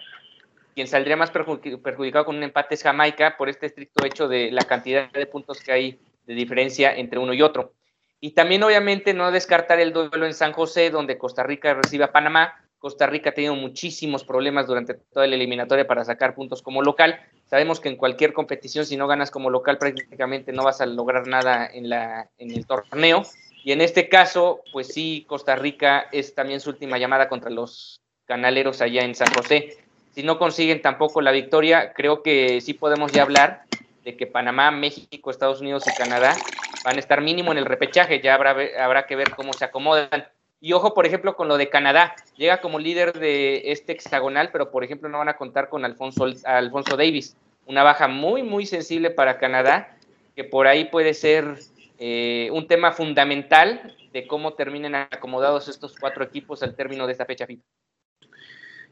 quien saldría más perjudicado con un empate es Jamaica por este estricto hecho de la cantidad de puntos que hay de diferencia entre uno y otro. Y también obviamente no descartar el duelo en San José, donde Costa Rica recibe a Panamá. Costa Rica ha tenido muchísimos problemas durante toda la eliminatoria para sacar puntos como local. Sabemos que en cualquier competición, si no ganas como local, prácticamente no vas a lograr nada en, la, en el torneo. Y en este caso, pues sí, Costa Rica es también su última llamada contra los canaleros allá en San José. Si no consiguen tampoco la victoria, creo que sí podemos ya hablar de que Panamá, México, Estados Unidos y Canadá van a estar mínimo en el repechaje, ya habrá, habrá que ver cómo se acomodan. Y ojo, por ejemplo, con lo de Canadá, llega como líder de este hexagonal, pero por ejemplo no van a contar con Alfonso, Alfonso Davis, una baja muy, muy sensible para Canadá, que por ahí puede ser eh, un tema fundamental de cómo terminen acomodados estos cuatro equipos al término de esta fecha FIFA.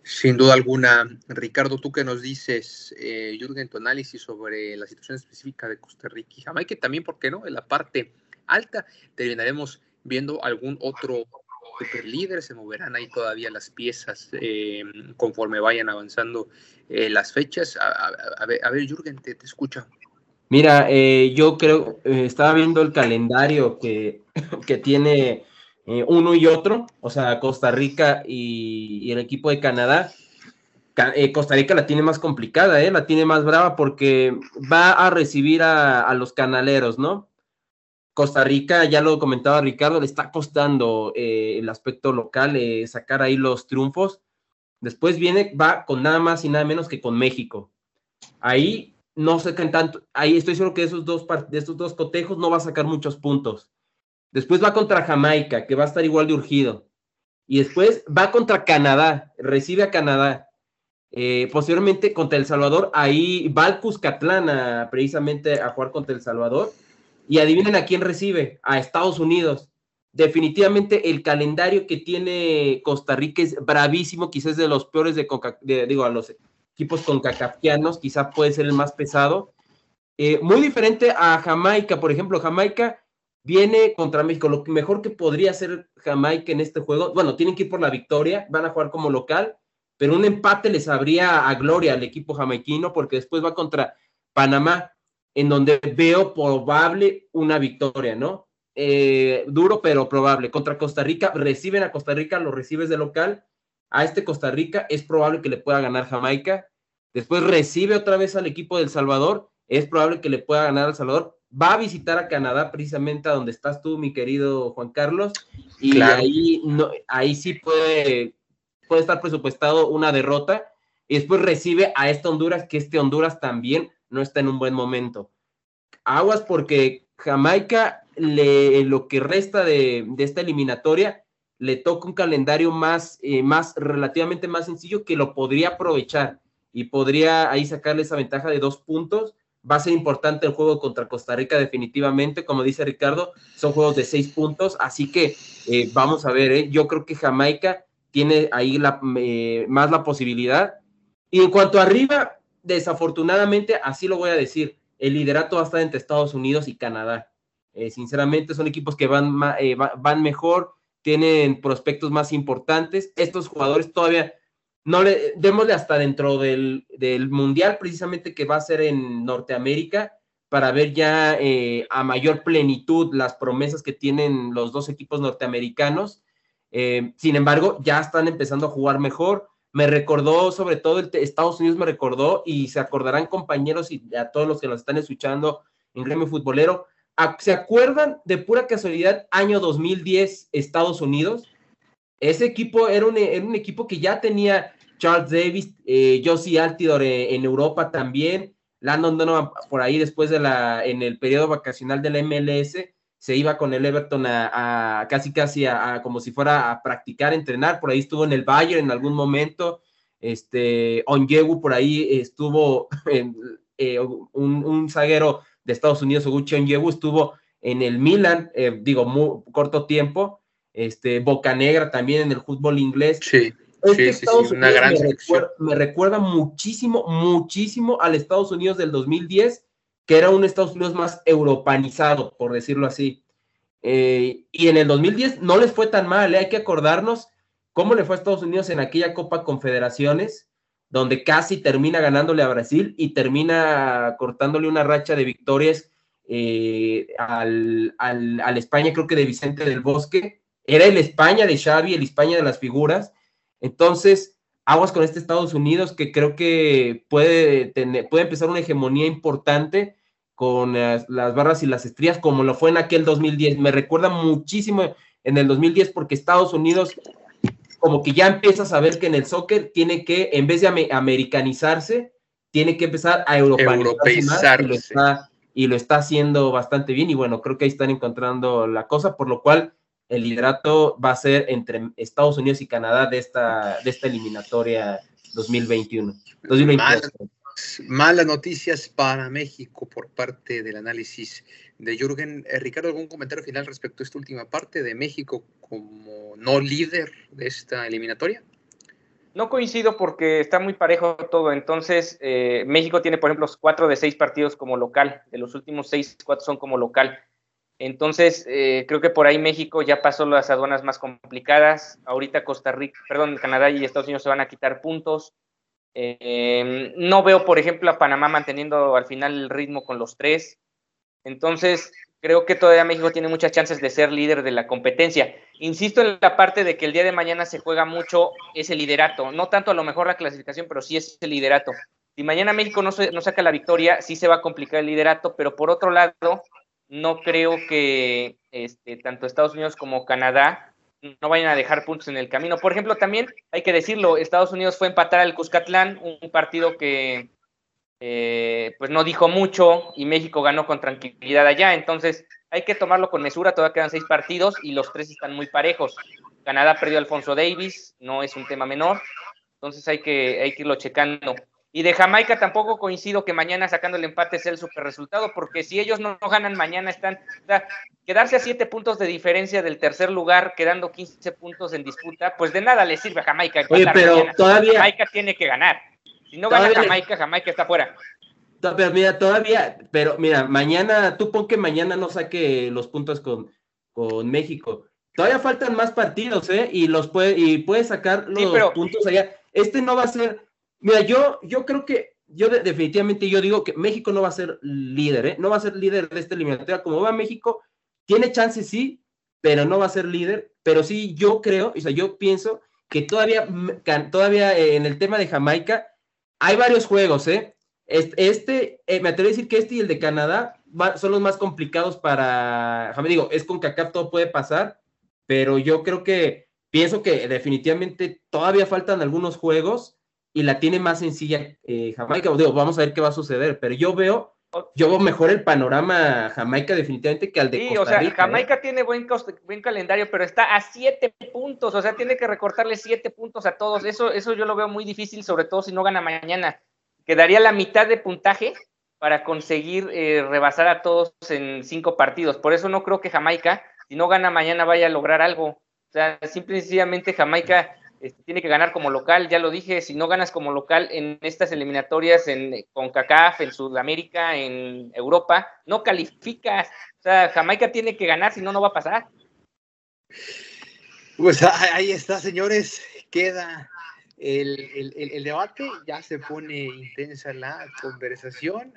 Sin duda alguna. Ricardo, tú que nos dices, eh, Jürgen, tu análisis sobre la situación específica de Costa Rica y Jamaica, también, ¿por qué no? En la parte alta terminaremos viendo algún otro super líder, se moverán ahí todavía las piezas eh, conforme vayan avanzando eh, las fechas. A, ver, a Jürgen, te, te escucha. Mira, eh, yo creo, estaba viendo el calendario que, que tiene uno y otro, o sea, Costa Rica y, el equipo de Canadá. Costa Rica la tiene más complicada, ¿eh? la tiene más brava porque va a recibir a, los canaleros, ¿no? Costa Rica, ya lo comentaba Ricardo, le está costando eh, el aspecto local sacar ahí los triunfos. Después viene, va con nada más y nada menos que con México. Ahí no qué tanto, ahí estoy seguro que esos dos, de estos dos cotejos no va a sacar muchos puntos. Después va contra Jamaica, que va a estar igual de urgido. Y después va contra Canadá, recibe a Canadá. Eh, posteriormente contra El Salvador, ahí va al Cuscatlán precisamente a jugar contra El Salvador. Y adivinen a quién recibe, a Estados Unidos. Definitivamente el calendario que tiene Costa Rica es bravísimo, quizás de los peores de, digo, a los equipos concacafianos, quizás puede ser el más pesado. Eh, muy diferente a Jamaica, por ejemplo, Jamaica viene contra México. Lo mejor que podría hacer Jamaica en este juego, bueno, tienen que ir por la victoria, van a jugar como local, pero un empate les habría a gloria al equipo jamaiquino porque después va contra Panamá, en donde veo probable una victoria, ¿no? Eh, duro, pero probable. Contra Costa Rica, reciben a Costa Rica, lo recibes de local. A este Costa Rica es probable que le pueda ganar Jamaica. Después recibe otra vez al equipo del Salvador, es probable que le pueda ganar al Salvador va a visitar a Canadá precisamente a donde estás tú, mi querido Juan Carlos, y ahí, no, ahí sí puede, puede estar presupuestado una derrota, y después recibe a esta Honduras, que este Honduras también no está en un buen momento. Aguas porque Jamaica, le, lo que resta de, esta eliminatoria, le toca un calendario más, eh, más, relativamente más sencillo que lo podría aprovechar y podría ahí sacarle esa ventaja de dos puntos Va a ser importante el juego contra Costa Rica definitivamente, como dice Ricardo, son juegos de seis puntos, así que eh, vamos a ver, ¿eh? yo creo que Jamaica tiene ahí la, eh, más la posibilidad. Y en cuanto arriba, desafortunadamente, así lo voy a decir, el liderato va a estar entre Estados Unidos y Canadá. sinceramente, son equipos que van, van mejor, tienen prospectos más importantes. Estos jugadores todavía no le démosle hasta dentro del, mundial precisamente que va a ser en Norteamérica para ver ya eh, a mayor plenitud las promesas que tienen los dos equipos norteamericanos. Eh, sin embargo, ya están empezando a jugar mejor. Me recordó, sobre todo, el Estados Unidos me recordó, y se acordarán compañeros y a todos los que nos están escuchando en gremio futbolero, ¿se acuerdan de pura casualidad año 2010 Estados Unidos? Ese equipo era un, equipo que ya tenía Charles Davis, eh, Josie Altidor en Europa también, Landon Donovan por ahí después de la, en el periodo vacacional de la MLS, se iba con el Everton a, casi casi a, como si fuera a practicar, entrenar, por ahí estuvo en el Bayern en algún momento, este, Onyewu por ahí estuvo, en, eh, un, un, zaguero de Estados Unidos, Oguchi Onyewu, estuvo en el Milan, eh, digo, muy corto tiempo, este, Bocanegra también en el fútbol inglés. Sí. una gran me, recuerda, muchísimo, muchísimo al Estados Unidos del 2010, que era un Estados Unidos más europanizado, por decirlo así. Eh, y en el 2010 no les fue tan mal, ¿eh? hay que acordarnos cómo le fue a Estados Unidos en aquella Copa Confederaciones. donde casi termina ganándole a Brasil y termina cortándole una racha de victorias eh, al, al, España, creo que de Vicente del Bosque. Era el España de Xavi, el España de las figuras. Entonces, aguas con este Estados Unidos que creo que puede, tener, puede empezar una hegemonía importante con las, las, barras y las estrías, como lo fue en aquel 2010. Me recuerda muchísimo en el 2010 porque Estados Unidos como que ya empieza a saber que en el soccer tiene que, en vez de americanizarse, tiene que empezar a europeizarse y lo, está, y lo está haciendo bastante bien. Y bueno, creo que ahí están encontrando la cosa, por lo cual el liderato va a ser entre Estados Unidos y Canadá de esta, de esta eliminatoria 2021. Malas noticias para México por parte del análisis de Jürgen. Eh, Ricardo, ¿algún comentario final respecto a esta última parte de México como no líder de esta eliminatoria? No coincido porque está muy parejo todo. Entonces, eh, México tiene, por ejemplo, cuatro de seis partidos como local. De los últimos seis, cuatro son como local. Entonces, eh, creo que por ahí México ya pasó las aduanas más complicadas. Ahorita Costa Rica, perdón, Canadá y Estados Unidos se van a quitar puntos. No veo, por ejemplo, a Panamá manteniendo al final el ritmo con los tres. Entonces, creo que todavía México tiene muchas chances de ser líder de la competencia. Insisto en la parte de que el día de mañana se juega mucho ese liderato, no tanto a lo mejor la clasificación, pero sí ese liderato. Si mañana México no, no saca la victoria, sí se va a complicar el liderato, pero por otro lado, no creo que este, tanto Estados Unidos como Canadá no vayan a dejar puntos en el camino. Por ejemplo, también hay que decirlo, Estados Unidos fue a empatar al Cuscatlán, un partido que eh, pues no dijo mucho y México ganó con tranquilidad allá. Entonces hay que tomarlo con mesura, todavía quedan seis partidos y los tres están muy parejos. Canadá perdió a Alfonso Davis, no es un tema menor, entonces hay que, hay que irlo checando. Y de Jamaica tampoco coincido que mañana sacando el empate sea el super resultado, porque si ellos no, ganan mañana están, quedarse a siete puntos de diferencia del tercer lugar, quedando 15 puntos en disputa, pues de nada le sirve a Jamaica. Oye, pero todavía Jamaica tiene que ganar. Si no gana Jamaica, Jamaica está fuera. Pero mira, todavía, pero mira, mañana, tú pon que mañana no saque los puntos con, con México. Todavía faltan más partidos, ¿eh? Y los puede, y puede sacar los puntos allá. Este no va a ser. Mira, yo, yo creo que, yo definitivamente yo digo que México no va a ser líder, ¿eh? No va a ser líder de esta eliminatoria. Como va México, tiene chances, sí, pero no va a ser líder. Pero sí, yo creo, o sea, yo pienso que todavía, todavía eh, en el tema de Jamaica, hay varios juegos, ¿eh? Este, eh, me atrevo a decir que este y el de Canadá son los más complicados para, me digo, es con acá todo puede pasar, pero yo creo que, pienso que definitivamente todavía faltan algunos juegos y la tiene más sencilla eh, Jamaica. Digo, vamos a ver qué va a suceder, pero yo veo, yo veo mejor el panorama Jamaica definitivamente que al de sí, o sea, ¿eh? Jamaica tiene buen, buen calendario, pero está a siete puntos, o sea, tiene que recortarle siete puntos a todos. Eso, eso yo lo veo muy difícil, sobre todo si no gana mañana quedaría la mitad de puntaje para conseguir eh, rebasar a todos en cinco partidos. Por eso no creo que Jamaica, si no gana mañana, vaya a lograr algo. O sea, simple y sencillamente Jamaica este, tiene que ganar como local, ya lo dije, si no ganas como local en estas eliminatorias en, con CACAF, en Sudamérica, en Europa, no calificas. O sea, Jamaica tiene que ganar, si no, no va a pasar. Pues ahí está, señores. Queda el, el, debate, ya se pone intensa la conversación.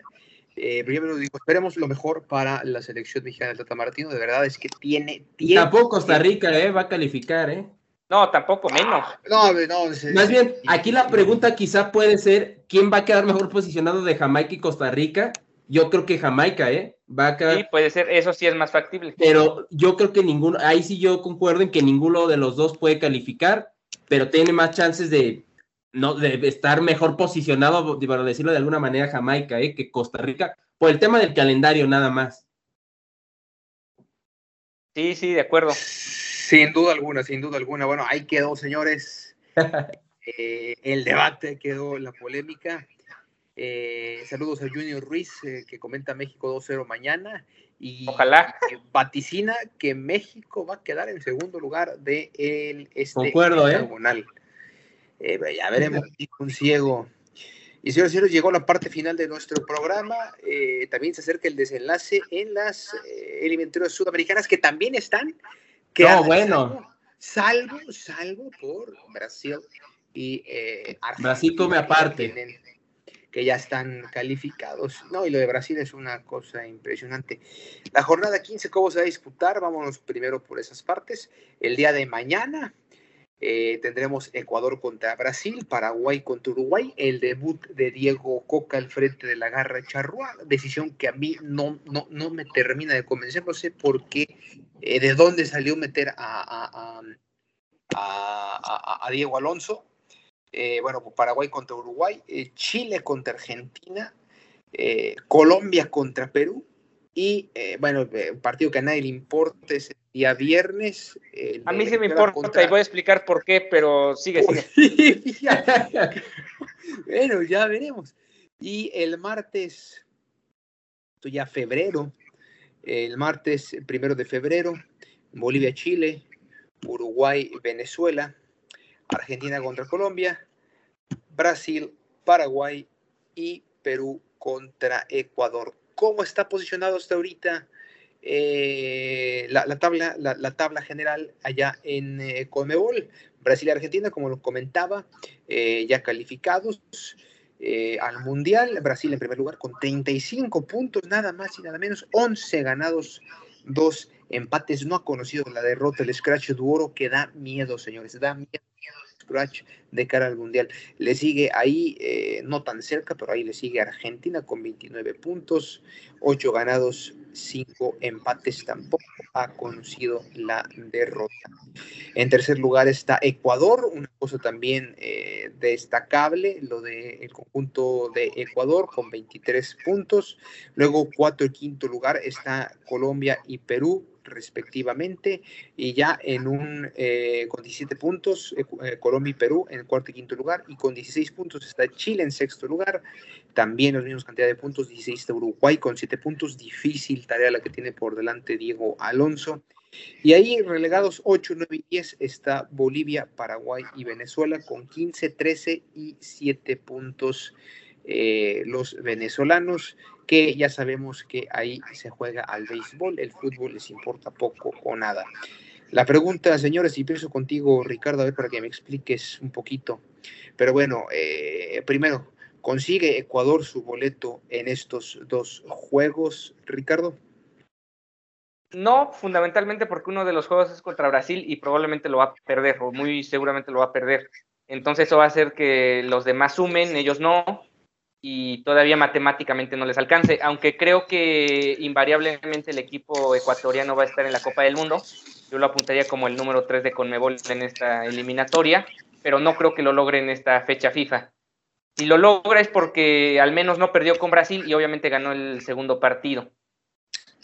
Eh, primero digo, esperemos lo mejor para la selección mexicana del Tata Martino. De verdad es que tiene tiempo. Tampoco Costa Rica eh, va a calificar, ¿eh? No, tampoco menos. No, no. Más bien, aquí la pregunta quizá puede ser: ¿quién va a quedar mejor posicionado de Jamaica y Costa Rica? Yo creo que Jamaica, ¿eh? Va a quedar. Sí, puede ser, eso sí es más factible. Pero yo creo que ninguno, ahí sí yo concuerdo en que ninguno de los dos puede calificar pero tiene más chances de, no, de estar mejor posicionado, para decirlo de alguna manera, Jamaica, ¿eh? que Costa Rica, por el tema del calendario nada más. Sí, sí, de acuerdo. Sin duda alguna, sin duda alguna. Bueno, ahí quedó, señores. Eh, el debate quedó, la polémica. Eh, saludos a Junior Ruiz, eh, que comenta México 2-0 mañana. Y Ojalá. vaticina que México va a quedar en segundo lugar de el este Concuerdo, ¿eh? ¿eh? ya veremos un ciego. Y señores y señores, llegó la parte final de nuestro programa. Eh, también se acerca el desenlace en las eh, eliminatorias sudamericanas que también están. Que bueno. Salvo, salvo por Brasil y eh, Brasil come aparte. Que ya están calificados. No, y lo de Brasil es una cosa impresionante. La jornada 15, ¿cómo se va a disputar? Vámonos primero por esas partes. El día de mañana, eh, tendremos Ecuador contra Brasil, Paraguay contra Uruguay, el debut de Diego Coca al frente de la garra charrúa, decisión que a mí no, no, no me termina de convencer, no sé por qué, eh, de dónde salió meter a, a, Diego Alonso. Eh, bueno, Paraguay contra Uruguay, Chile contra Argentina, Colombia contra Perú, y bueno, un partido que a nadie le importa es día viernes. a mí sí me importa y voy a explicar por qué, pero sigue, sigue. bueno, ya veremos. Y el martes, esto ya febrero, el martes primero de febrero, Bolivia, Chile, Uruguay, Venezuela, Argentina contra Colombia, Brasil, Paraguay y Perú contra Ecuador. ¿Cómo está posicionado hasta ahorita eh, la, tabla, la, tabla general allá en eh, Conmebol. Brasil y Argentina, como lo comentaba, eh, ya calificados al Mundial. Brasil en primer lugar con 35 puntos, nada más y nada menos, 11 ganados, 2 empates. No ha conocido la derrota, el Scratch Duoro que da miedo, señores, da miedo Scratch de cara al Mundial. Le sigue ahí, no tan cerca, pero ahí le sigue Argentina con 29 puntos, 8 ganados, cinco empates, tampoco ha conocido la derrota. En tercer lugar está Ecuador, una cosa también eh, destacable, lo del conjunto de Ecuador con 23 puntos. Luego, cuatro y quinto lugar está Colombia y Perú respectivamente, y ya en un eh, con 17 puntos, eh, eh, Colombia y Perú en cuarto y quinto lugar, y con 16 puntos está Chile en sexto lugar, también los mismos cantidad de puntos, 16 está Uruguay con 7 puntos, difícil tarea la que tiene por delante Diego Alonso. Y ahí relegados 8, 9 y 10 está Bolivia, Paraguay y Venezuela con 15, 13 y 7 puntos los venezolanos que ya sabemos que ahí se juega al béisbol, el fútbol les importa poco o nada. La pregunta, señores, y empiezo contigo, Ricardo, a ver para que me expliques un poquito. Pero bueno, eh, primero, ¿consigue Ecuador su boleto en estos dos juegos, Ricardo? No, fundamentalmente porque uno de los juegos es contra Brasil y probablemente lo va a perder, o muy seguramente lo va a perder. Entonces eso va a hacer que los demás sumen, ellos no, y todavía matemáticamente no les alcance, aunque creo que invariablemente el equipo ecuatoriano va a estar en la Copa del Mundo. Yo lo apuntaría como el número 3 de Conmebol en esta eliminatoria, pero no creo que lo logre en esta fecha FIFA. Si lo logra es porque al menos no perdió con Brasil y obviamente ganó el segundo partido.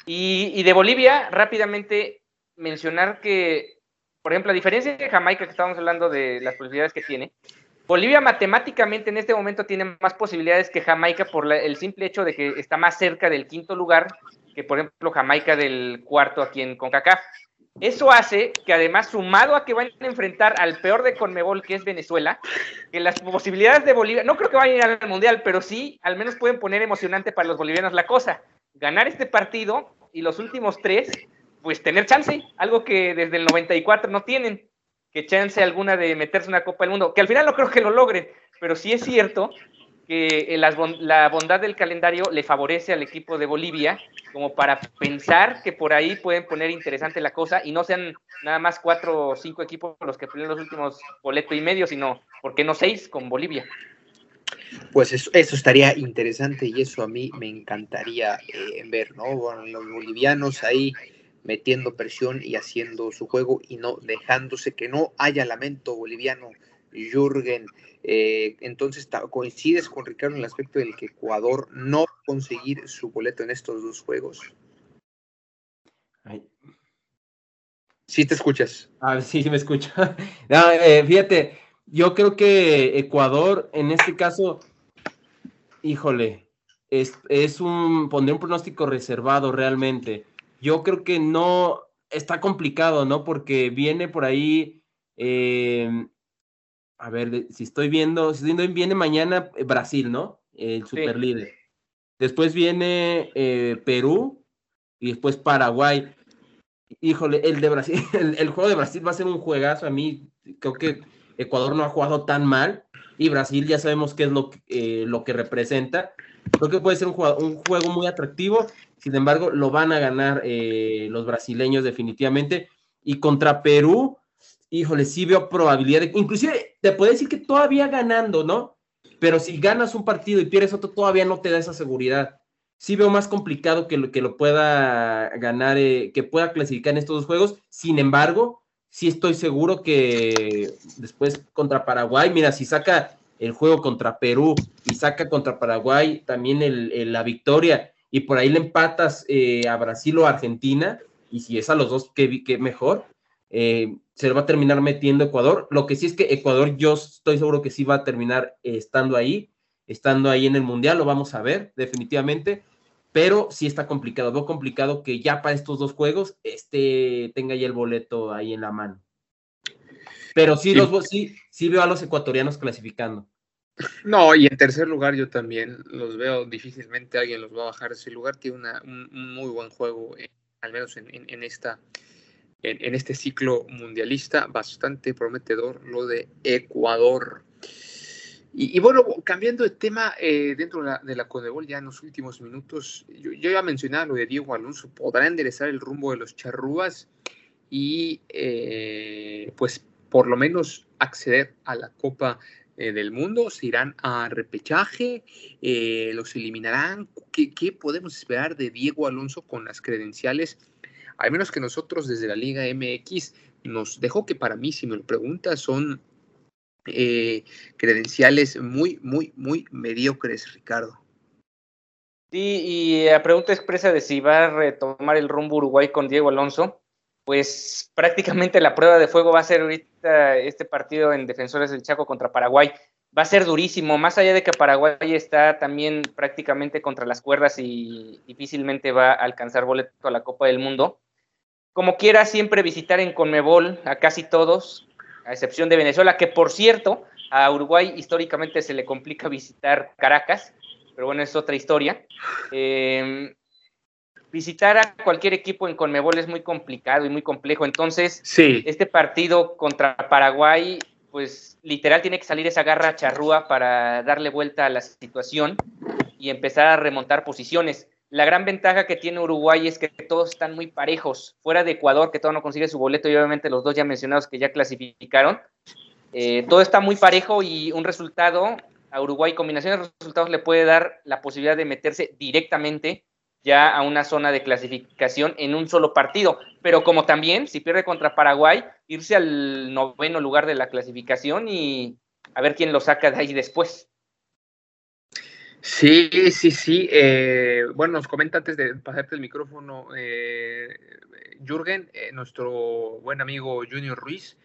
Y, y de Bolivia, rápidamente mencionar que, por ejemplo, a diferencia de Jamaica, que estábamos hablando de las posibilidades que tiene, Bolivia matemáticamente en este momento tiene más posibilidades que Jamaica por el simple hecho de que está más cerca del quinto lugar que, por ejemplo, Jamaica del cuarto aquí en CONCACAF. Eso hace que además, sumado a que van a enfrentar al peor de Conmebol, que es Venezuela, que las posibilidades de Bolivia, no creo que vayan a ir al Mundial, pero sí, al menos pueden poner emocionante para los bolivianos la cosa. Ganar este partido y los últimos tres, pues tener chance, algo que desde el 94 no tienen que chance alguna de meterse una Copa del Mundo, que al final no creo que lo logren, pero sí es cierto que la bondad del calendario le favorece al equipo de Bolivia como para pensar que por ahí pueden poner interesante la cosa y no sean nada más cuatro o cinco equipos los que ponen los últimos boleto y medio, sino, ¿por qué no seis con Bolivia? Pues eso, eso estaría interesante y eso a mí me encantaría eh, ver, ¿no? los bolivianos ahí metiendo presión y haciendo su juego y no dejándose que no haya lamento boliviano, Jürgen. Eh, entonces, ¿coincides con Ricardo en el aspecto del que Ecuador no conseguir su boleto en estos dos juegos? Sí te escuchas. Ah, sí, sí me escucho. Eh, fíjate, yo creo que Ecuador, en este caso, híjole, es, es un, pondré un pronóstico reservado realmente yo creo que no está complicado, ¿no? Porque viene por ahí, em, a ver, si estoy viendo, si estoy viendo, viene mañana eh, Brasil, ¿no? El superlíder. Después viene eh, Perú y después Paraguay. Híjole, el de Brasil, el, juego de Brasil va a ser un juegazo a mí. Creo que Ecuador no ha jugado tan mal y Brasil ya sabemos qué es lo, eh, lo que representa. Creo que puede ser un juego, un juego muy atractivo, sin embargo, lo van a ganar eh, los brasileños definitivamente. Y contra Perú, híjole, sí veo probabilidad de, inclusive te puedo decir que todavía ganando, ¿no? Pero si ganas un partido y pierdes otro, todavía no te da esa seguridad. Sí veo más complicado que lo, que lo pueda ganar, eh, que pueda clasificar en estos dos juegos. Sin embargo, sí estoy seguro que después contra Paraguay, mira, si saca el juego contra Perú y saca contra Paraguay también el, la victoria y por ahí le empatas eh, a Brasil o a Argentina, y si es a los dos, que, que mejor, eh, se va a terminar metiendo Ecuador. Lo que sí es que Ecuador, yo estoy seguro que sí va a terminar eh, estando ahí, estando ahí en el Mundial, lo vamos a ver definitivamente, pero sí está complicado, veo complicado que ya para estos dos juegos este, tenga ya el boleto ahí en la mano. Pero sí, Los, sí, sí veo a los ecuatorianos clasificando. No, y en tercer lugar yo también los veo, difícilmente alguien los va a bajar ese lugar, tiene una, un, muy buen juego, eh, al menos en, en, esta, en, este ciclo mundialista, bastante prometedor lo de Ecuador. Y, bueno, cambiando de tema eh, dentro de la, de ya en los últimos minutos, yo, yo ya mencionaba lo de Diego Alonso, podrá enderezar el rumbo de los charrúas y eh, pues por lo menos acceder a la Copa eh, del Mundo, se irán a repechaje, eh, los eliminarán. ¿Qué, podemos esperar de Diego Alonso con las credenciales? Al menos que nosotros desde la Liga MX nos dejó que para mí, si me lo preguntas, son eh, credenciales muy, muy, muy mediocres, Ricardo. Sí, y a pregunta expresa de si va a retomar el rumbo Uruguay con Diego Alonso, pues prácticamente la prueba de fuego va a ser ahorita este partido en Defensores del Chaco contra Paraguay. Va a ser durísimo, más allá de que Paraguay está también prácticamente contra las cuerdas y difícilmente va a alcanzar boleto a la Copa del Mundo. Como quiera, siempre visitar en Conmebol a casi todos, a excepción de Venezuela, que por cierto, a Uruguay históricamente se le complica visitar Caracas, pero bueno, es otra historia. Eh, visitar a cualquier equipo en Conmebol es muy complicado y muy complejo. Entonces, este partido contra Paraguay, pues literal tiene que salir esa garra charrúa para darle vuelta a la situación y empezar a remontar posiciones. La gran ventaja que tiene Uruguay es que todos están muy parejos. Fuera de Ecuador, que todo no consigue su boleto, y obviamente los dos ya mencionados que ya clasificaron. Eh, todo está muy parejo y un resultado a Uruguay, combinación de resultados, le puede dar la posibilidad de meterse directamente ya a una zona de clasificación en un solo partido. Pero como también, si pierde contra Paraguay, irse al noveno lugar de la clasificación y a ver quién lo saca de ahí después. Sí, sí, sí. Eh, bueno, nos comenta antes de pasarte el micrófono, eh, Jürgen, eh, nuestro buen amigo Junior Ruiz,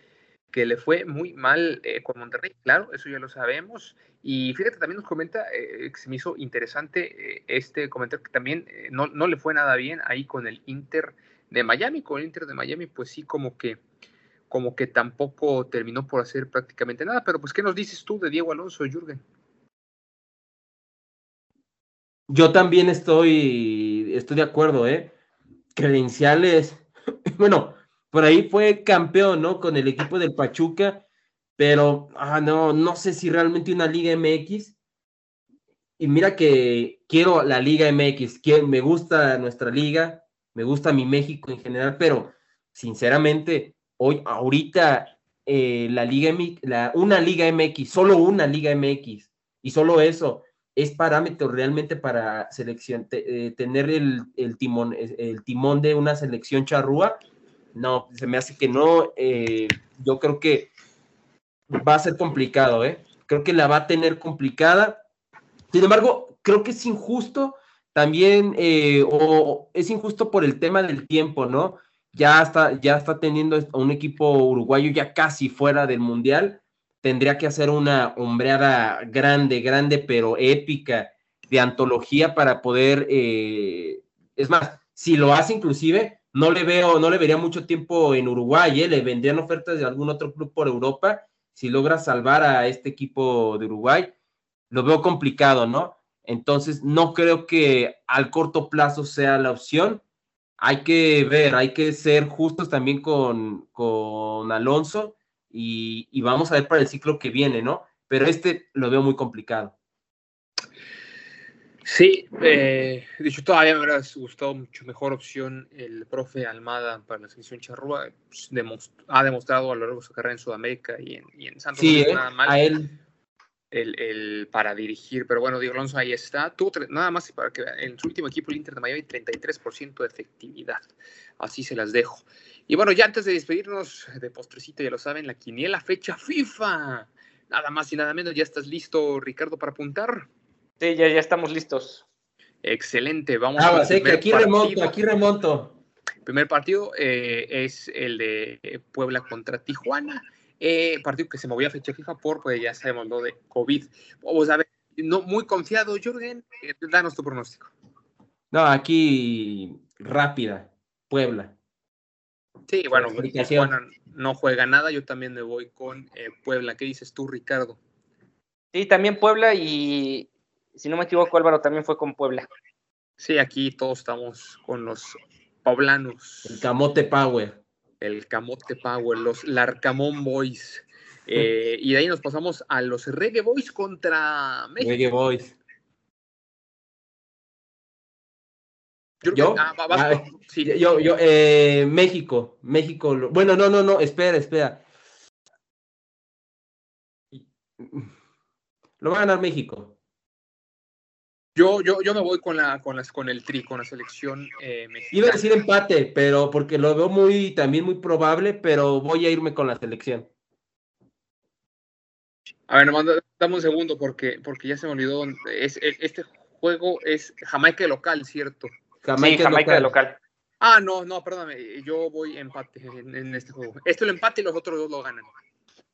que le fue muy mal con Monterrey, claro, eso ya lo sabemos. Y fíjate, también nos comenta, eh, se me hizo interesante eh, este comentario que también eh, no, no, le fue nada bien ahí con el Inter de Miami, con el Inter de Miami, pues sí, como que, como que tampoco terminó por hacer prácticamente nada. Pero pues, ¿qué nos dices tú de Diego Alonso, Jürgen? Yo también estoy, estoy de acuerdo, ¿eh? Credenciales, bueno, por ahí fue campeón, ¿no? Con el equipo del Pachuca pero ah, no, no sé si realmente una Liga MX. Y mira que quiero la Liga MX, me gusta nuestra liga, me gusta mi México en general, pero sinceramente, hoy, ahorita, eh, la Liga la, una Liga MX, solo una Liga MX, y solo eso es parámetro realmente para selección, eh, tener el, el, timón, el timón de una selección charrúa. No, se me hace que no. Eh, yo creo que va a ser complicado, ¿eh? Creo que la va a tener complicada. Sin embargo, creo que es injusto también, eh, o es injusto por el tema del tiempo, ¿no? Ya está, ya está teniendo un equipo uruguayo ya casi fuera del Mundial. Tendría que hacer una hombreada grande, grande, pero épica, de antología para poder, eh, es más, si lo hace inclusive, no le veo, no le vería mucho tiempo en Uruguay, ¿eh? le vendrían ofertas de algún otro club por Europa si logra salvar a este equipo de Uruguay, lo veo complicado, ¿no? Entonces, no creo que al corto plazo sea la opción. Hay que ver, hay que ser justos también con, con Alonso y, vamos a ver para el ciclo que viene, ¿no? Pero este lo veo muy complicado. Sí, eh, dicho todavía me hubiera gustado mucho mejor opción el profe Almada para la selección charrúa. Pues, ha demostrado a lo largo de su carrera en Sudamérica y en, y en Santos sí, ¿eh? nada mal. A él. El, para dirigir, pero bueno, Diego Alonso ahí está. Tuvo nada más para que en su último equipo, el Inter de Miami, 33% de efectividad. Así se las dejo. Y bueno, ya antes de despedirnos de postrecito, ya lo saben, la quiniela fecha FIFA. Nada más y nada menos, ¿ya estás listo, Ricardo, para apuntar? Sí, ya, ya estamos listos. Excelente, vamos ah, a ver. que aquí remonto, aquí remonto. Primer partido eh, es el de Puebla contra Tijuana. Eh, partido que se movió a fecha FIFA por, pues ya sabemos, lo de COVID. Vamos a ver, no, muy confiado, Jürgen, eh, danos tu pronóstico. No, aquí rápida, Puebla. Sí, bueno, Tijuana no juega nada, yo también me voy con Puebla. ¿Qué dices tú, Ricardo? Sí, también Puebla y, si no me equivoco, Álvaro también fue con Puebla. Sí, aquí todos estamos con los poblanos. El Camote Power. El Camote Power, los Larcamón Boys. Eh, y de ahí nos pasamos a los Reggae Boys contra México. Reggae Boys. Yo, ah, ah, yo, yo eh, México, México. Bueno, no, no, no, espera, espera. Lo va a ganar México. Yo, yo, yo me voy con la, con las, con el tri, con la selección eh, mexicana. Iba a decir empate, pero porque lo veo muy, también muy probable, pero voy a irme con la selección. A ver, nomás dame un segundo porque, porque ya se me olvidó. Es, este juego es Jamaica local, ¿cierto? Jamaica, sí, Jamaica local. Ah, no, no, perdóname. Yo voy empate en, este juego. Este lo empate y los otros dos lo ganan.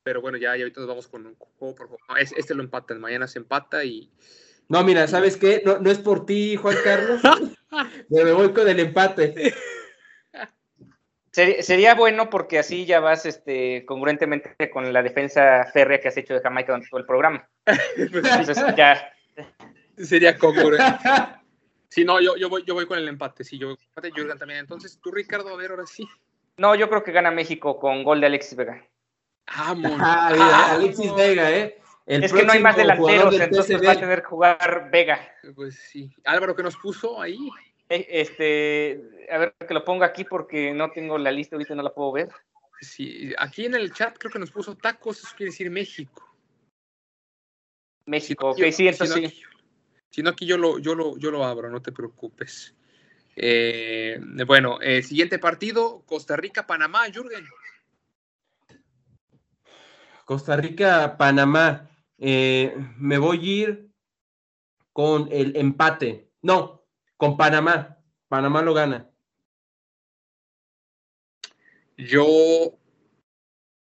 Pero bueno, ya, ya ahorita nos vamos con un juego por juego. este lo empatan. Mañana se empata y no, mira, ¿sabes qué? No, no es por ti, Juan Carlos. me voy con el empate. Sería, bueno porque así ya vas este, congruentemente con la defensa férrea que has hecho de Jamaica durante todo el programa. Entonces ya. Sería congruente. Sí, no, yo, yo, voy, yo voy con el empate. Sí, yo voy con el empate, Jürgen también. Entonces, tú, Ricardo, a ver, ahora sí. No, yo creo que gana México con gol de Alexis Vega. Ah, ah Alexis Vega, ¿eh? Es que no hay más delanteros, entonces va a tener que jugar Vega. Pues sí. Álvaro, ¿qué nos puso ahí? E, este, a ver que lo ponga aquí porque no tengo la lista, ahorita no la puedo ver. Sí, aquí en el chat creo que nos puso tacos, eso quiere decir México. México, ok, sí, entonces sí. Si no, aquí yo lo, yo lo, yo lo abro, no te preocupes. Eh, bueno, eh, siguiente partido, Costa Rica, Panamá, Jürgen. Costa Rica, Panamá. Eh, me voy a ir con el empate. No, con Panamá. Panamá lo gana. Yo,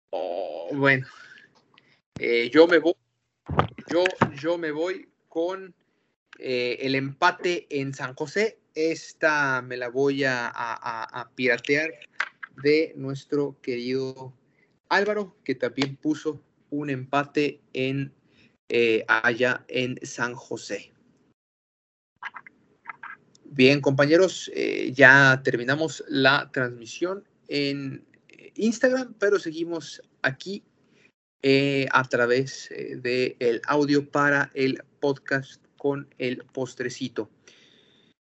oh, bueno, eh, yo me voy, yo, yo me voy con eh, el empate en San José. Esta me la voy a, a piratear de nuestro querido Álvaro, que también puso un empate en eh, allá en San José. Bien, compañeros, eh, ya terminamos la transmisión en eh, Instagram, pero seguimos aquí a través del audio para el podcast con el postrecito.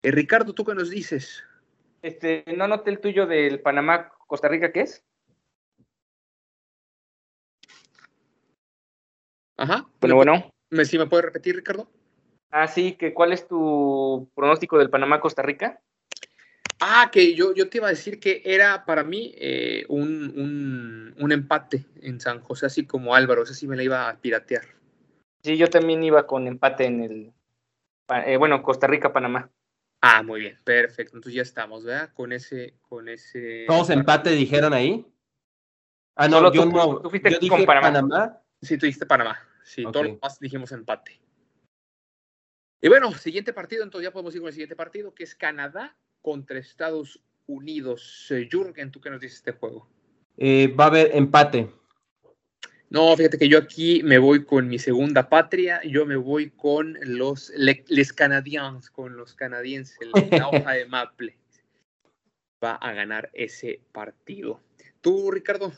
Ricardo, ¿tú qué nos dices? Este, no noté el tuyo del Panamá, Costa Rica, ¿qué es? Ajá. Bueno, bueno. ¿Me, ¿Sí me puedes repetir, Ricardo? Ah, sí, que ¿cuál es tu pronóstico del Panamá-Costa Rica? Ah, que yo, yo te iba a decir que era para mí eh, un, empate en San José, así como Álvaro, ese sí me la iba a piratear. Sí, yo también iba con empate en el, eh, bueno, Costa Rica-Panamá. Ah, muy bien, perfecto, entonces ya estamos, ¿verdad? Con ese, con ese. ¿Todos empate dijeron ahí? Ah, no, yo no. Tú fuiste con Panamá. Sí, tú dijiste Panamá. Sí, todos los más dijimos empate. Y bueno, siguiente partido, entonces ya podemos ir con el siguiente partido, que es Canadá contra Estados Unidos. Eh, Jürgen, ¿tú qué nos dices de este juego? Eh, va a haber empate. No, fíjate que yo aquí me voy con mi segunda patria, yo me voy con los les canadiens, con los canadienses, la hoja de Maple. Va a ganar ese partido. ¿Tú, Ricardo?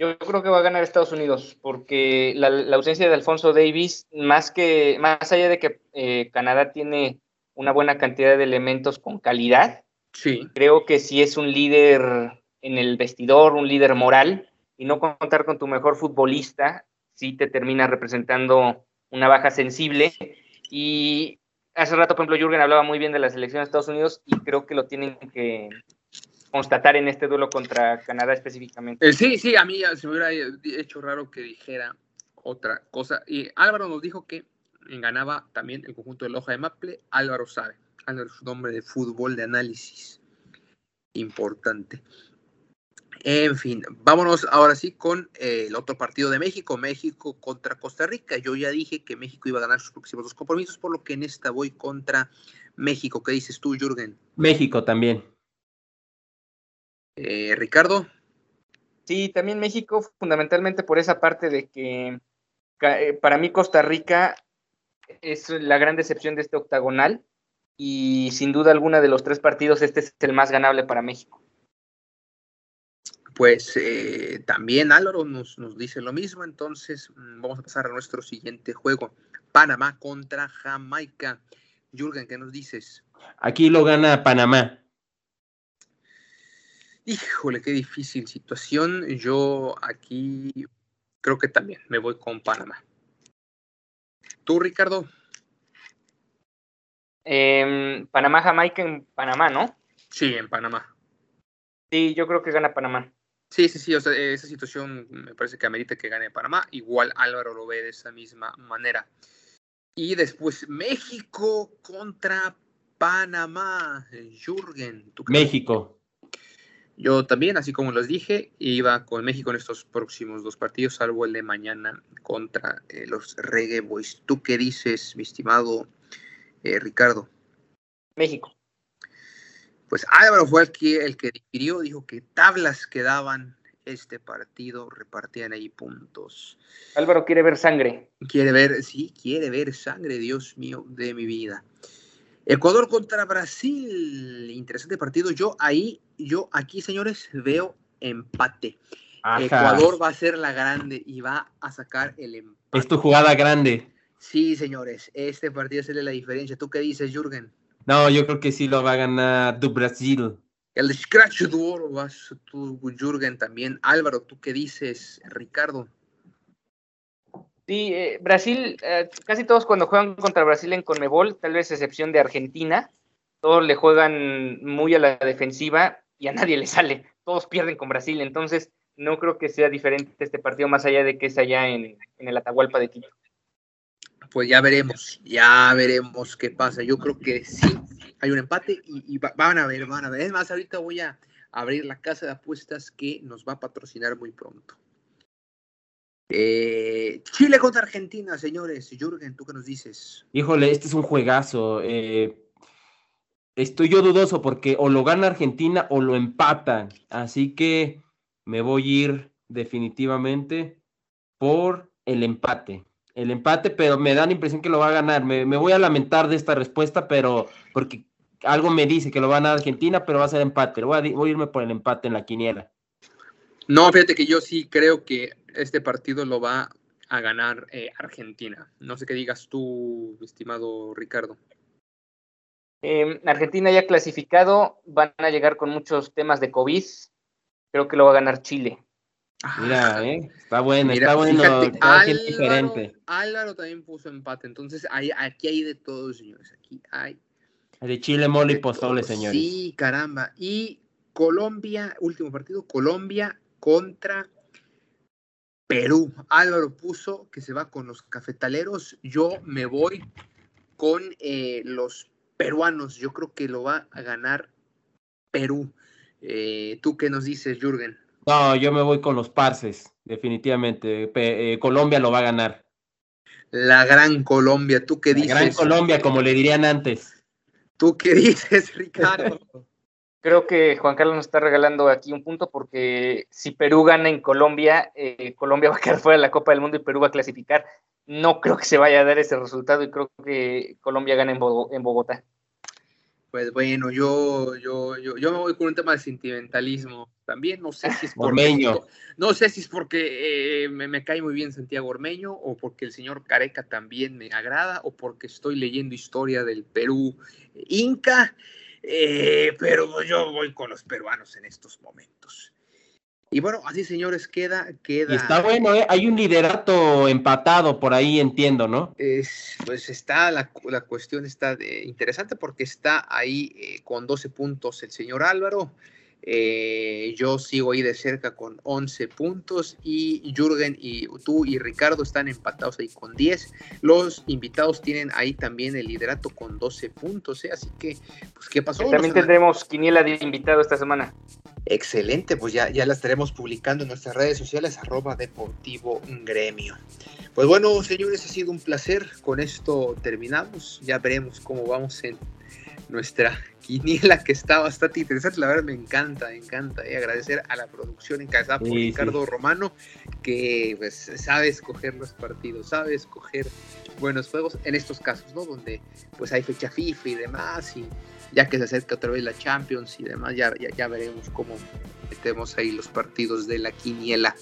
Yo creo que va a ganar Estados Unidos, porque la, ausencia de Alfonso Davis, más que, más allá de que eh, Canadá tiene una buena cantidad de elementos con calidad, sí. creo que si es un líder en el vestidor, un líder moral, y no contar con tu mejor futbolista, sí te termina representando una baja sensible. Y hace rato, por ejemplo, Jürgen hablaba muy bien de la selección de Estados Unidos y creo que lo tienen que, constatar en este duelo contra Canadá específicamente. Eh, sí, sí, a mí se me hubiera hecho raro que dijera otra cosa. Y Álvaro nos dijo que ganaba también el conjunto de Loja de Maple. Álvaro sabe. Álvaro es un hombre de fútbol, de análisis. Importante. En fin, vámonos ahora sí con eh, el otro partido de México, México contra Costa Rica. Yo ya dije que México iba a ganar sus próximos dos compromisos, por lo que en esta voy contra México. ¿Qué dices tú, Jürgen? México también. Eh, Ricardo. Sí, también México, fundamentalmente por esa parte de que eh, para mí Costa Rica es la gran decepción de este octagonal y sin duda alguna de los tres partidos este es el más ganable para México. Pues eh, también Álvaro nos, nos, dice lo mismo, entonces mm, vamos a pasar a nuestro siguiente juego. Panamá contra Jamaica. Jürgen, ¿qué nos dices? Aquí lo gana Panamá. Híjole, qué difícil situación. Yo aquí creo que también me voy con Panamá. ¿Tú, Ricardo? Em, Panamá, Jamaica en Panamá, ¿no? Sí, en Panamá. Sí, yo creo que gana Panamá. Sí, sí, sí, o sea, esa situación me parece que amerita que gane Panamá. Igual Álvaro lo ve de esa misma manera. Y después México contra Panamá. Jürgen. ¿tú México. Yo también, así como les dije, iba con México en estos próximos dos partidos, salvo el de mañana contra eh, los Reggae Boys. ¿Tú qué dices, mi estimado eh, Ricardo? México. Pues Álvaro fue el que, el que difirió, dijo que tablas quedaban este partido, repartían ahí puntos. Álvaro quiere ver sangre. Quiere ver, sí, quiere ver sangre, Dios mío, de mi vida. Ecuador contra Brasil, interesante partido. Yo ahí, yo aquí, señores, veo empate. Ecuador va a ser la grande y va a sacar el empate. Es tu jugada grande. Sí, señores, este partido es la diferencia. ¿Tú qué dices, Jürgen? No, yo creo que sí lo va a ganar du Brasil. El Scratch du Oro vas tú, Jürgen, también. Álvaro, ¿tú qué dices, Ricardo? Sí, eh, Brasil, eh, casi todos cuando juegan contra Brasil en Conmebol, tal vez excepción de Argentina, todos le juegan muy a la defensiva y a nadie le sale. Todos pierden con Brasil, entonces no creo que sea diferente este partido, más allá de que es allá en, el Atahualpa de Quito. Pues ya veremos, ya veremos qué pasa. Yo creo que sí, hay un empate y, van a ver, van a ver. Es más, ahorita voy a abrir la casa de apuestas que nos va a patrocinar muy pronto. Eh, Chile contra Argentina, señores. Jürgen, ¿tú qué nos dices? Híjole, este es un juegazo. Eh, estoy yo dudoso porque o lo gana Argentina o lo empatan. Así que me voy a ir definitivamente por el empate. El empate, pero me da la impresión que lo va a ganar. Me, voy a lamentar de esta respuesta, pero porque algo me dice que lo va a ganar Argentina, pero va a ser empate. Voy a, voy a irme por el empate en la quiniela. No, fíjate que yo sí creo que este partido lo va a ganar eh, Argentina. No sé qué digas tú, estimado Ricardo. Em, Argentina ya clasificado, van a llegar con muchos temas de COVID. Creo que lo va a ganar Chile. Mira, eh, está bueno, está bueno, Álvaro, diferente. Álvaro también puso empate, entonces hay, aquí hay de todo, señores. Aquí hay. De Chile, mole y pozole, señores. Sí, caramba. Y Colombia, último partido, Colombia contra Perú. Álvaro puso que se va con los cafetaleros. Yo me voy con eh, los peruanos. Yo creo que lo va a ganar Perú. Eh, ¿Tú qué nos dices, Jürgen? No, yo me voy con los parces, definitivamente. Eh, Colombia lo va a ganar. La gran Colombia, ¿tú qué dices? La gran Colombia, como le dirían antes. ¿Tú qué dices, Ricardo? Creo que Juan Carlos nos está regalando aquí un punto porque si Perú gana en Colombia, eh, Colombia va a quedar fuera de la Copa del Mundo y Perú va a clasificar. No creo que se vaya a dar ese resultado y creo que Colombia gana en, Bogotá. Pues bueno, yo, yo, yo, yo me voy con un tema de sentimentalismo también. No sé si es porque, no sé si es porque eh, me, me, cae muy bien Santiago Ormeño, o porque el señor Careca también me agrada, o porque estoy leyendo historia del Perú Inca. Eh, pero yo voy con los peruanos en estos momentos. Y bueno, así señores, queda, queda. está bueno, ¿eh? hay un liderato empatado por ahí, entiendo, ¿no? Es, pues está, la, la cuestión está interesante porque está ahí eh, con 12 puntos el señor Álvaro, eh, yo sigo ahí de cerca con 11 puntos y Jürgen y tú y Ricardo están empatados ahí con 10. Los invitados tienen ahí también el liderato con 12 puntos, ¿eh? así que, pues, ¿qué pasó? También tendremos quiniela de invitado esta semana. Excelente, pues ya, ya la estaremos publicando en nuestras redes sociales, arroba deportivo gremio. Pues bueno, señores, ha sido un placer. Con esto terminamos. Ya veremos cómo vamos en nuestra quiniela que está bastante interesante. La verdad me encanta, me encanta. Y agradecer a la producción encabezada por Ricardo Romano, que pues, sabe escoger los partidos, sabe escoger buenos juegos en estos casos, ¿no? Donde pues hay fecha FIFA y demás, y ya que se acerca otra vez la Champions y demás, ya, ya, veremos cómo metemos ahí los partidos de la quiniela.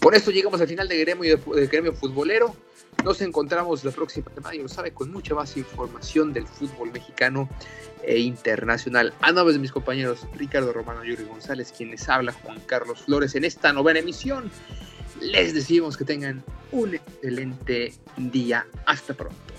Por esto llegamos al final de gremio, de gremio futbolero. Nos encontramos la próxima semana, y lo sabe, con mucha más información del fútbol mexicano e internacional. A nombre de mis compañeros Ricardo Romano Yuri González, quienes habla Juan Carlos Flores en esta novena emisión, les decimos que tengan un excelente día. Hasta pronto.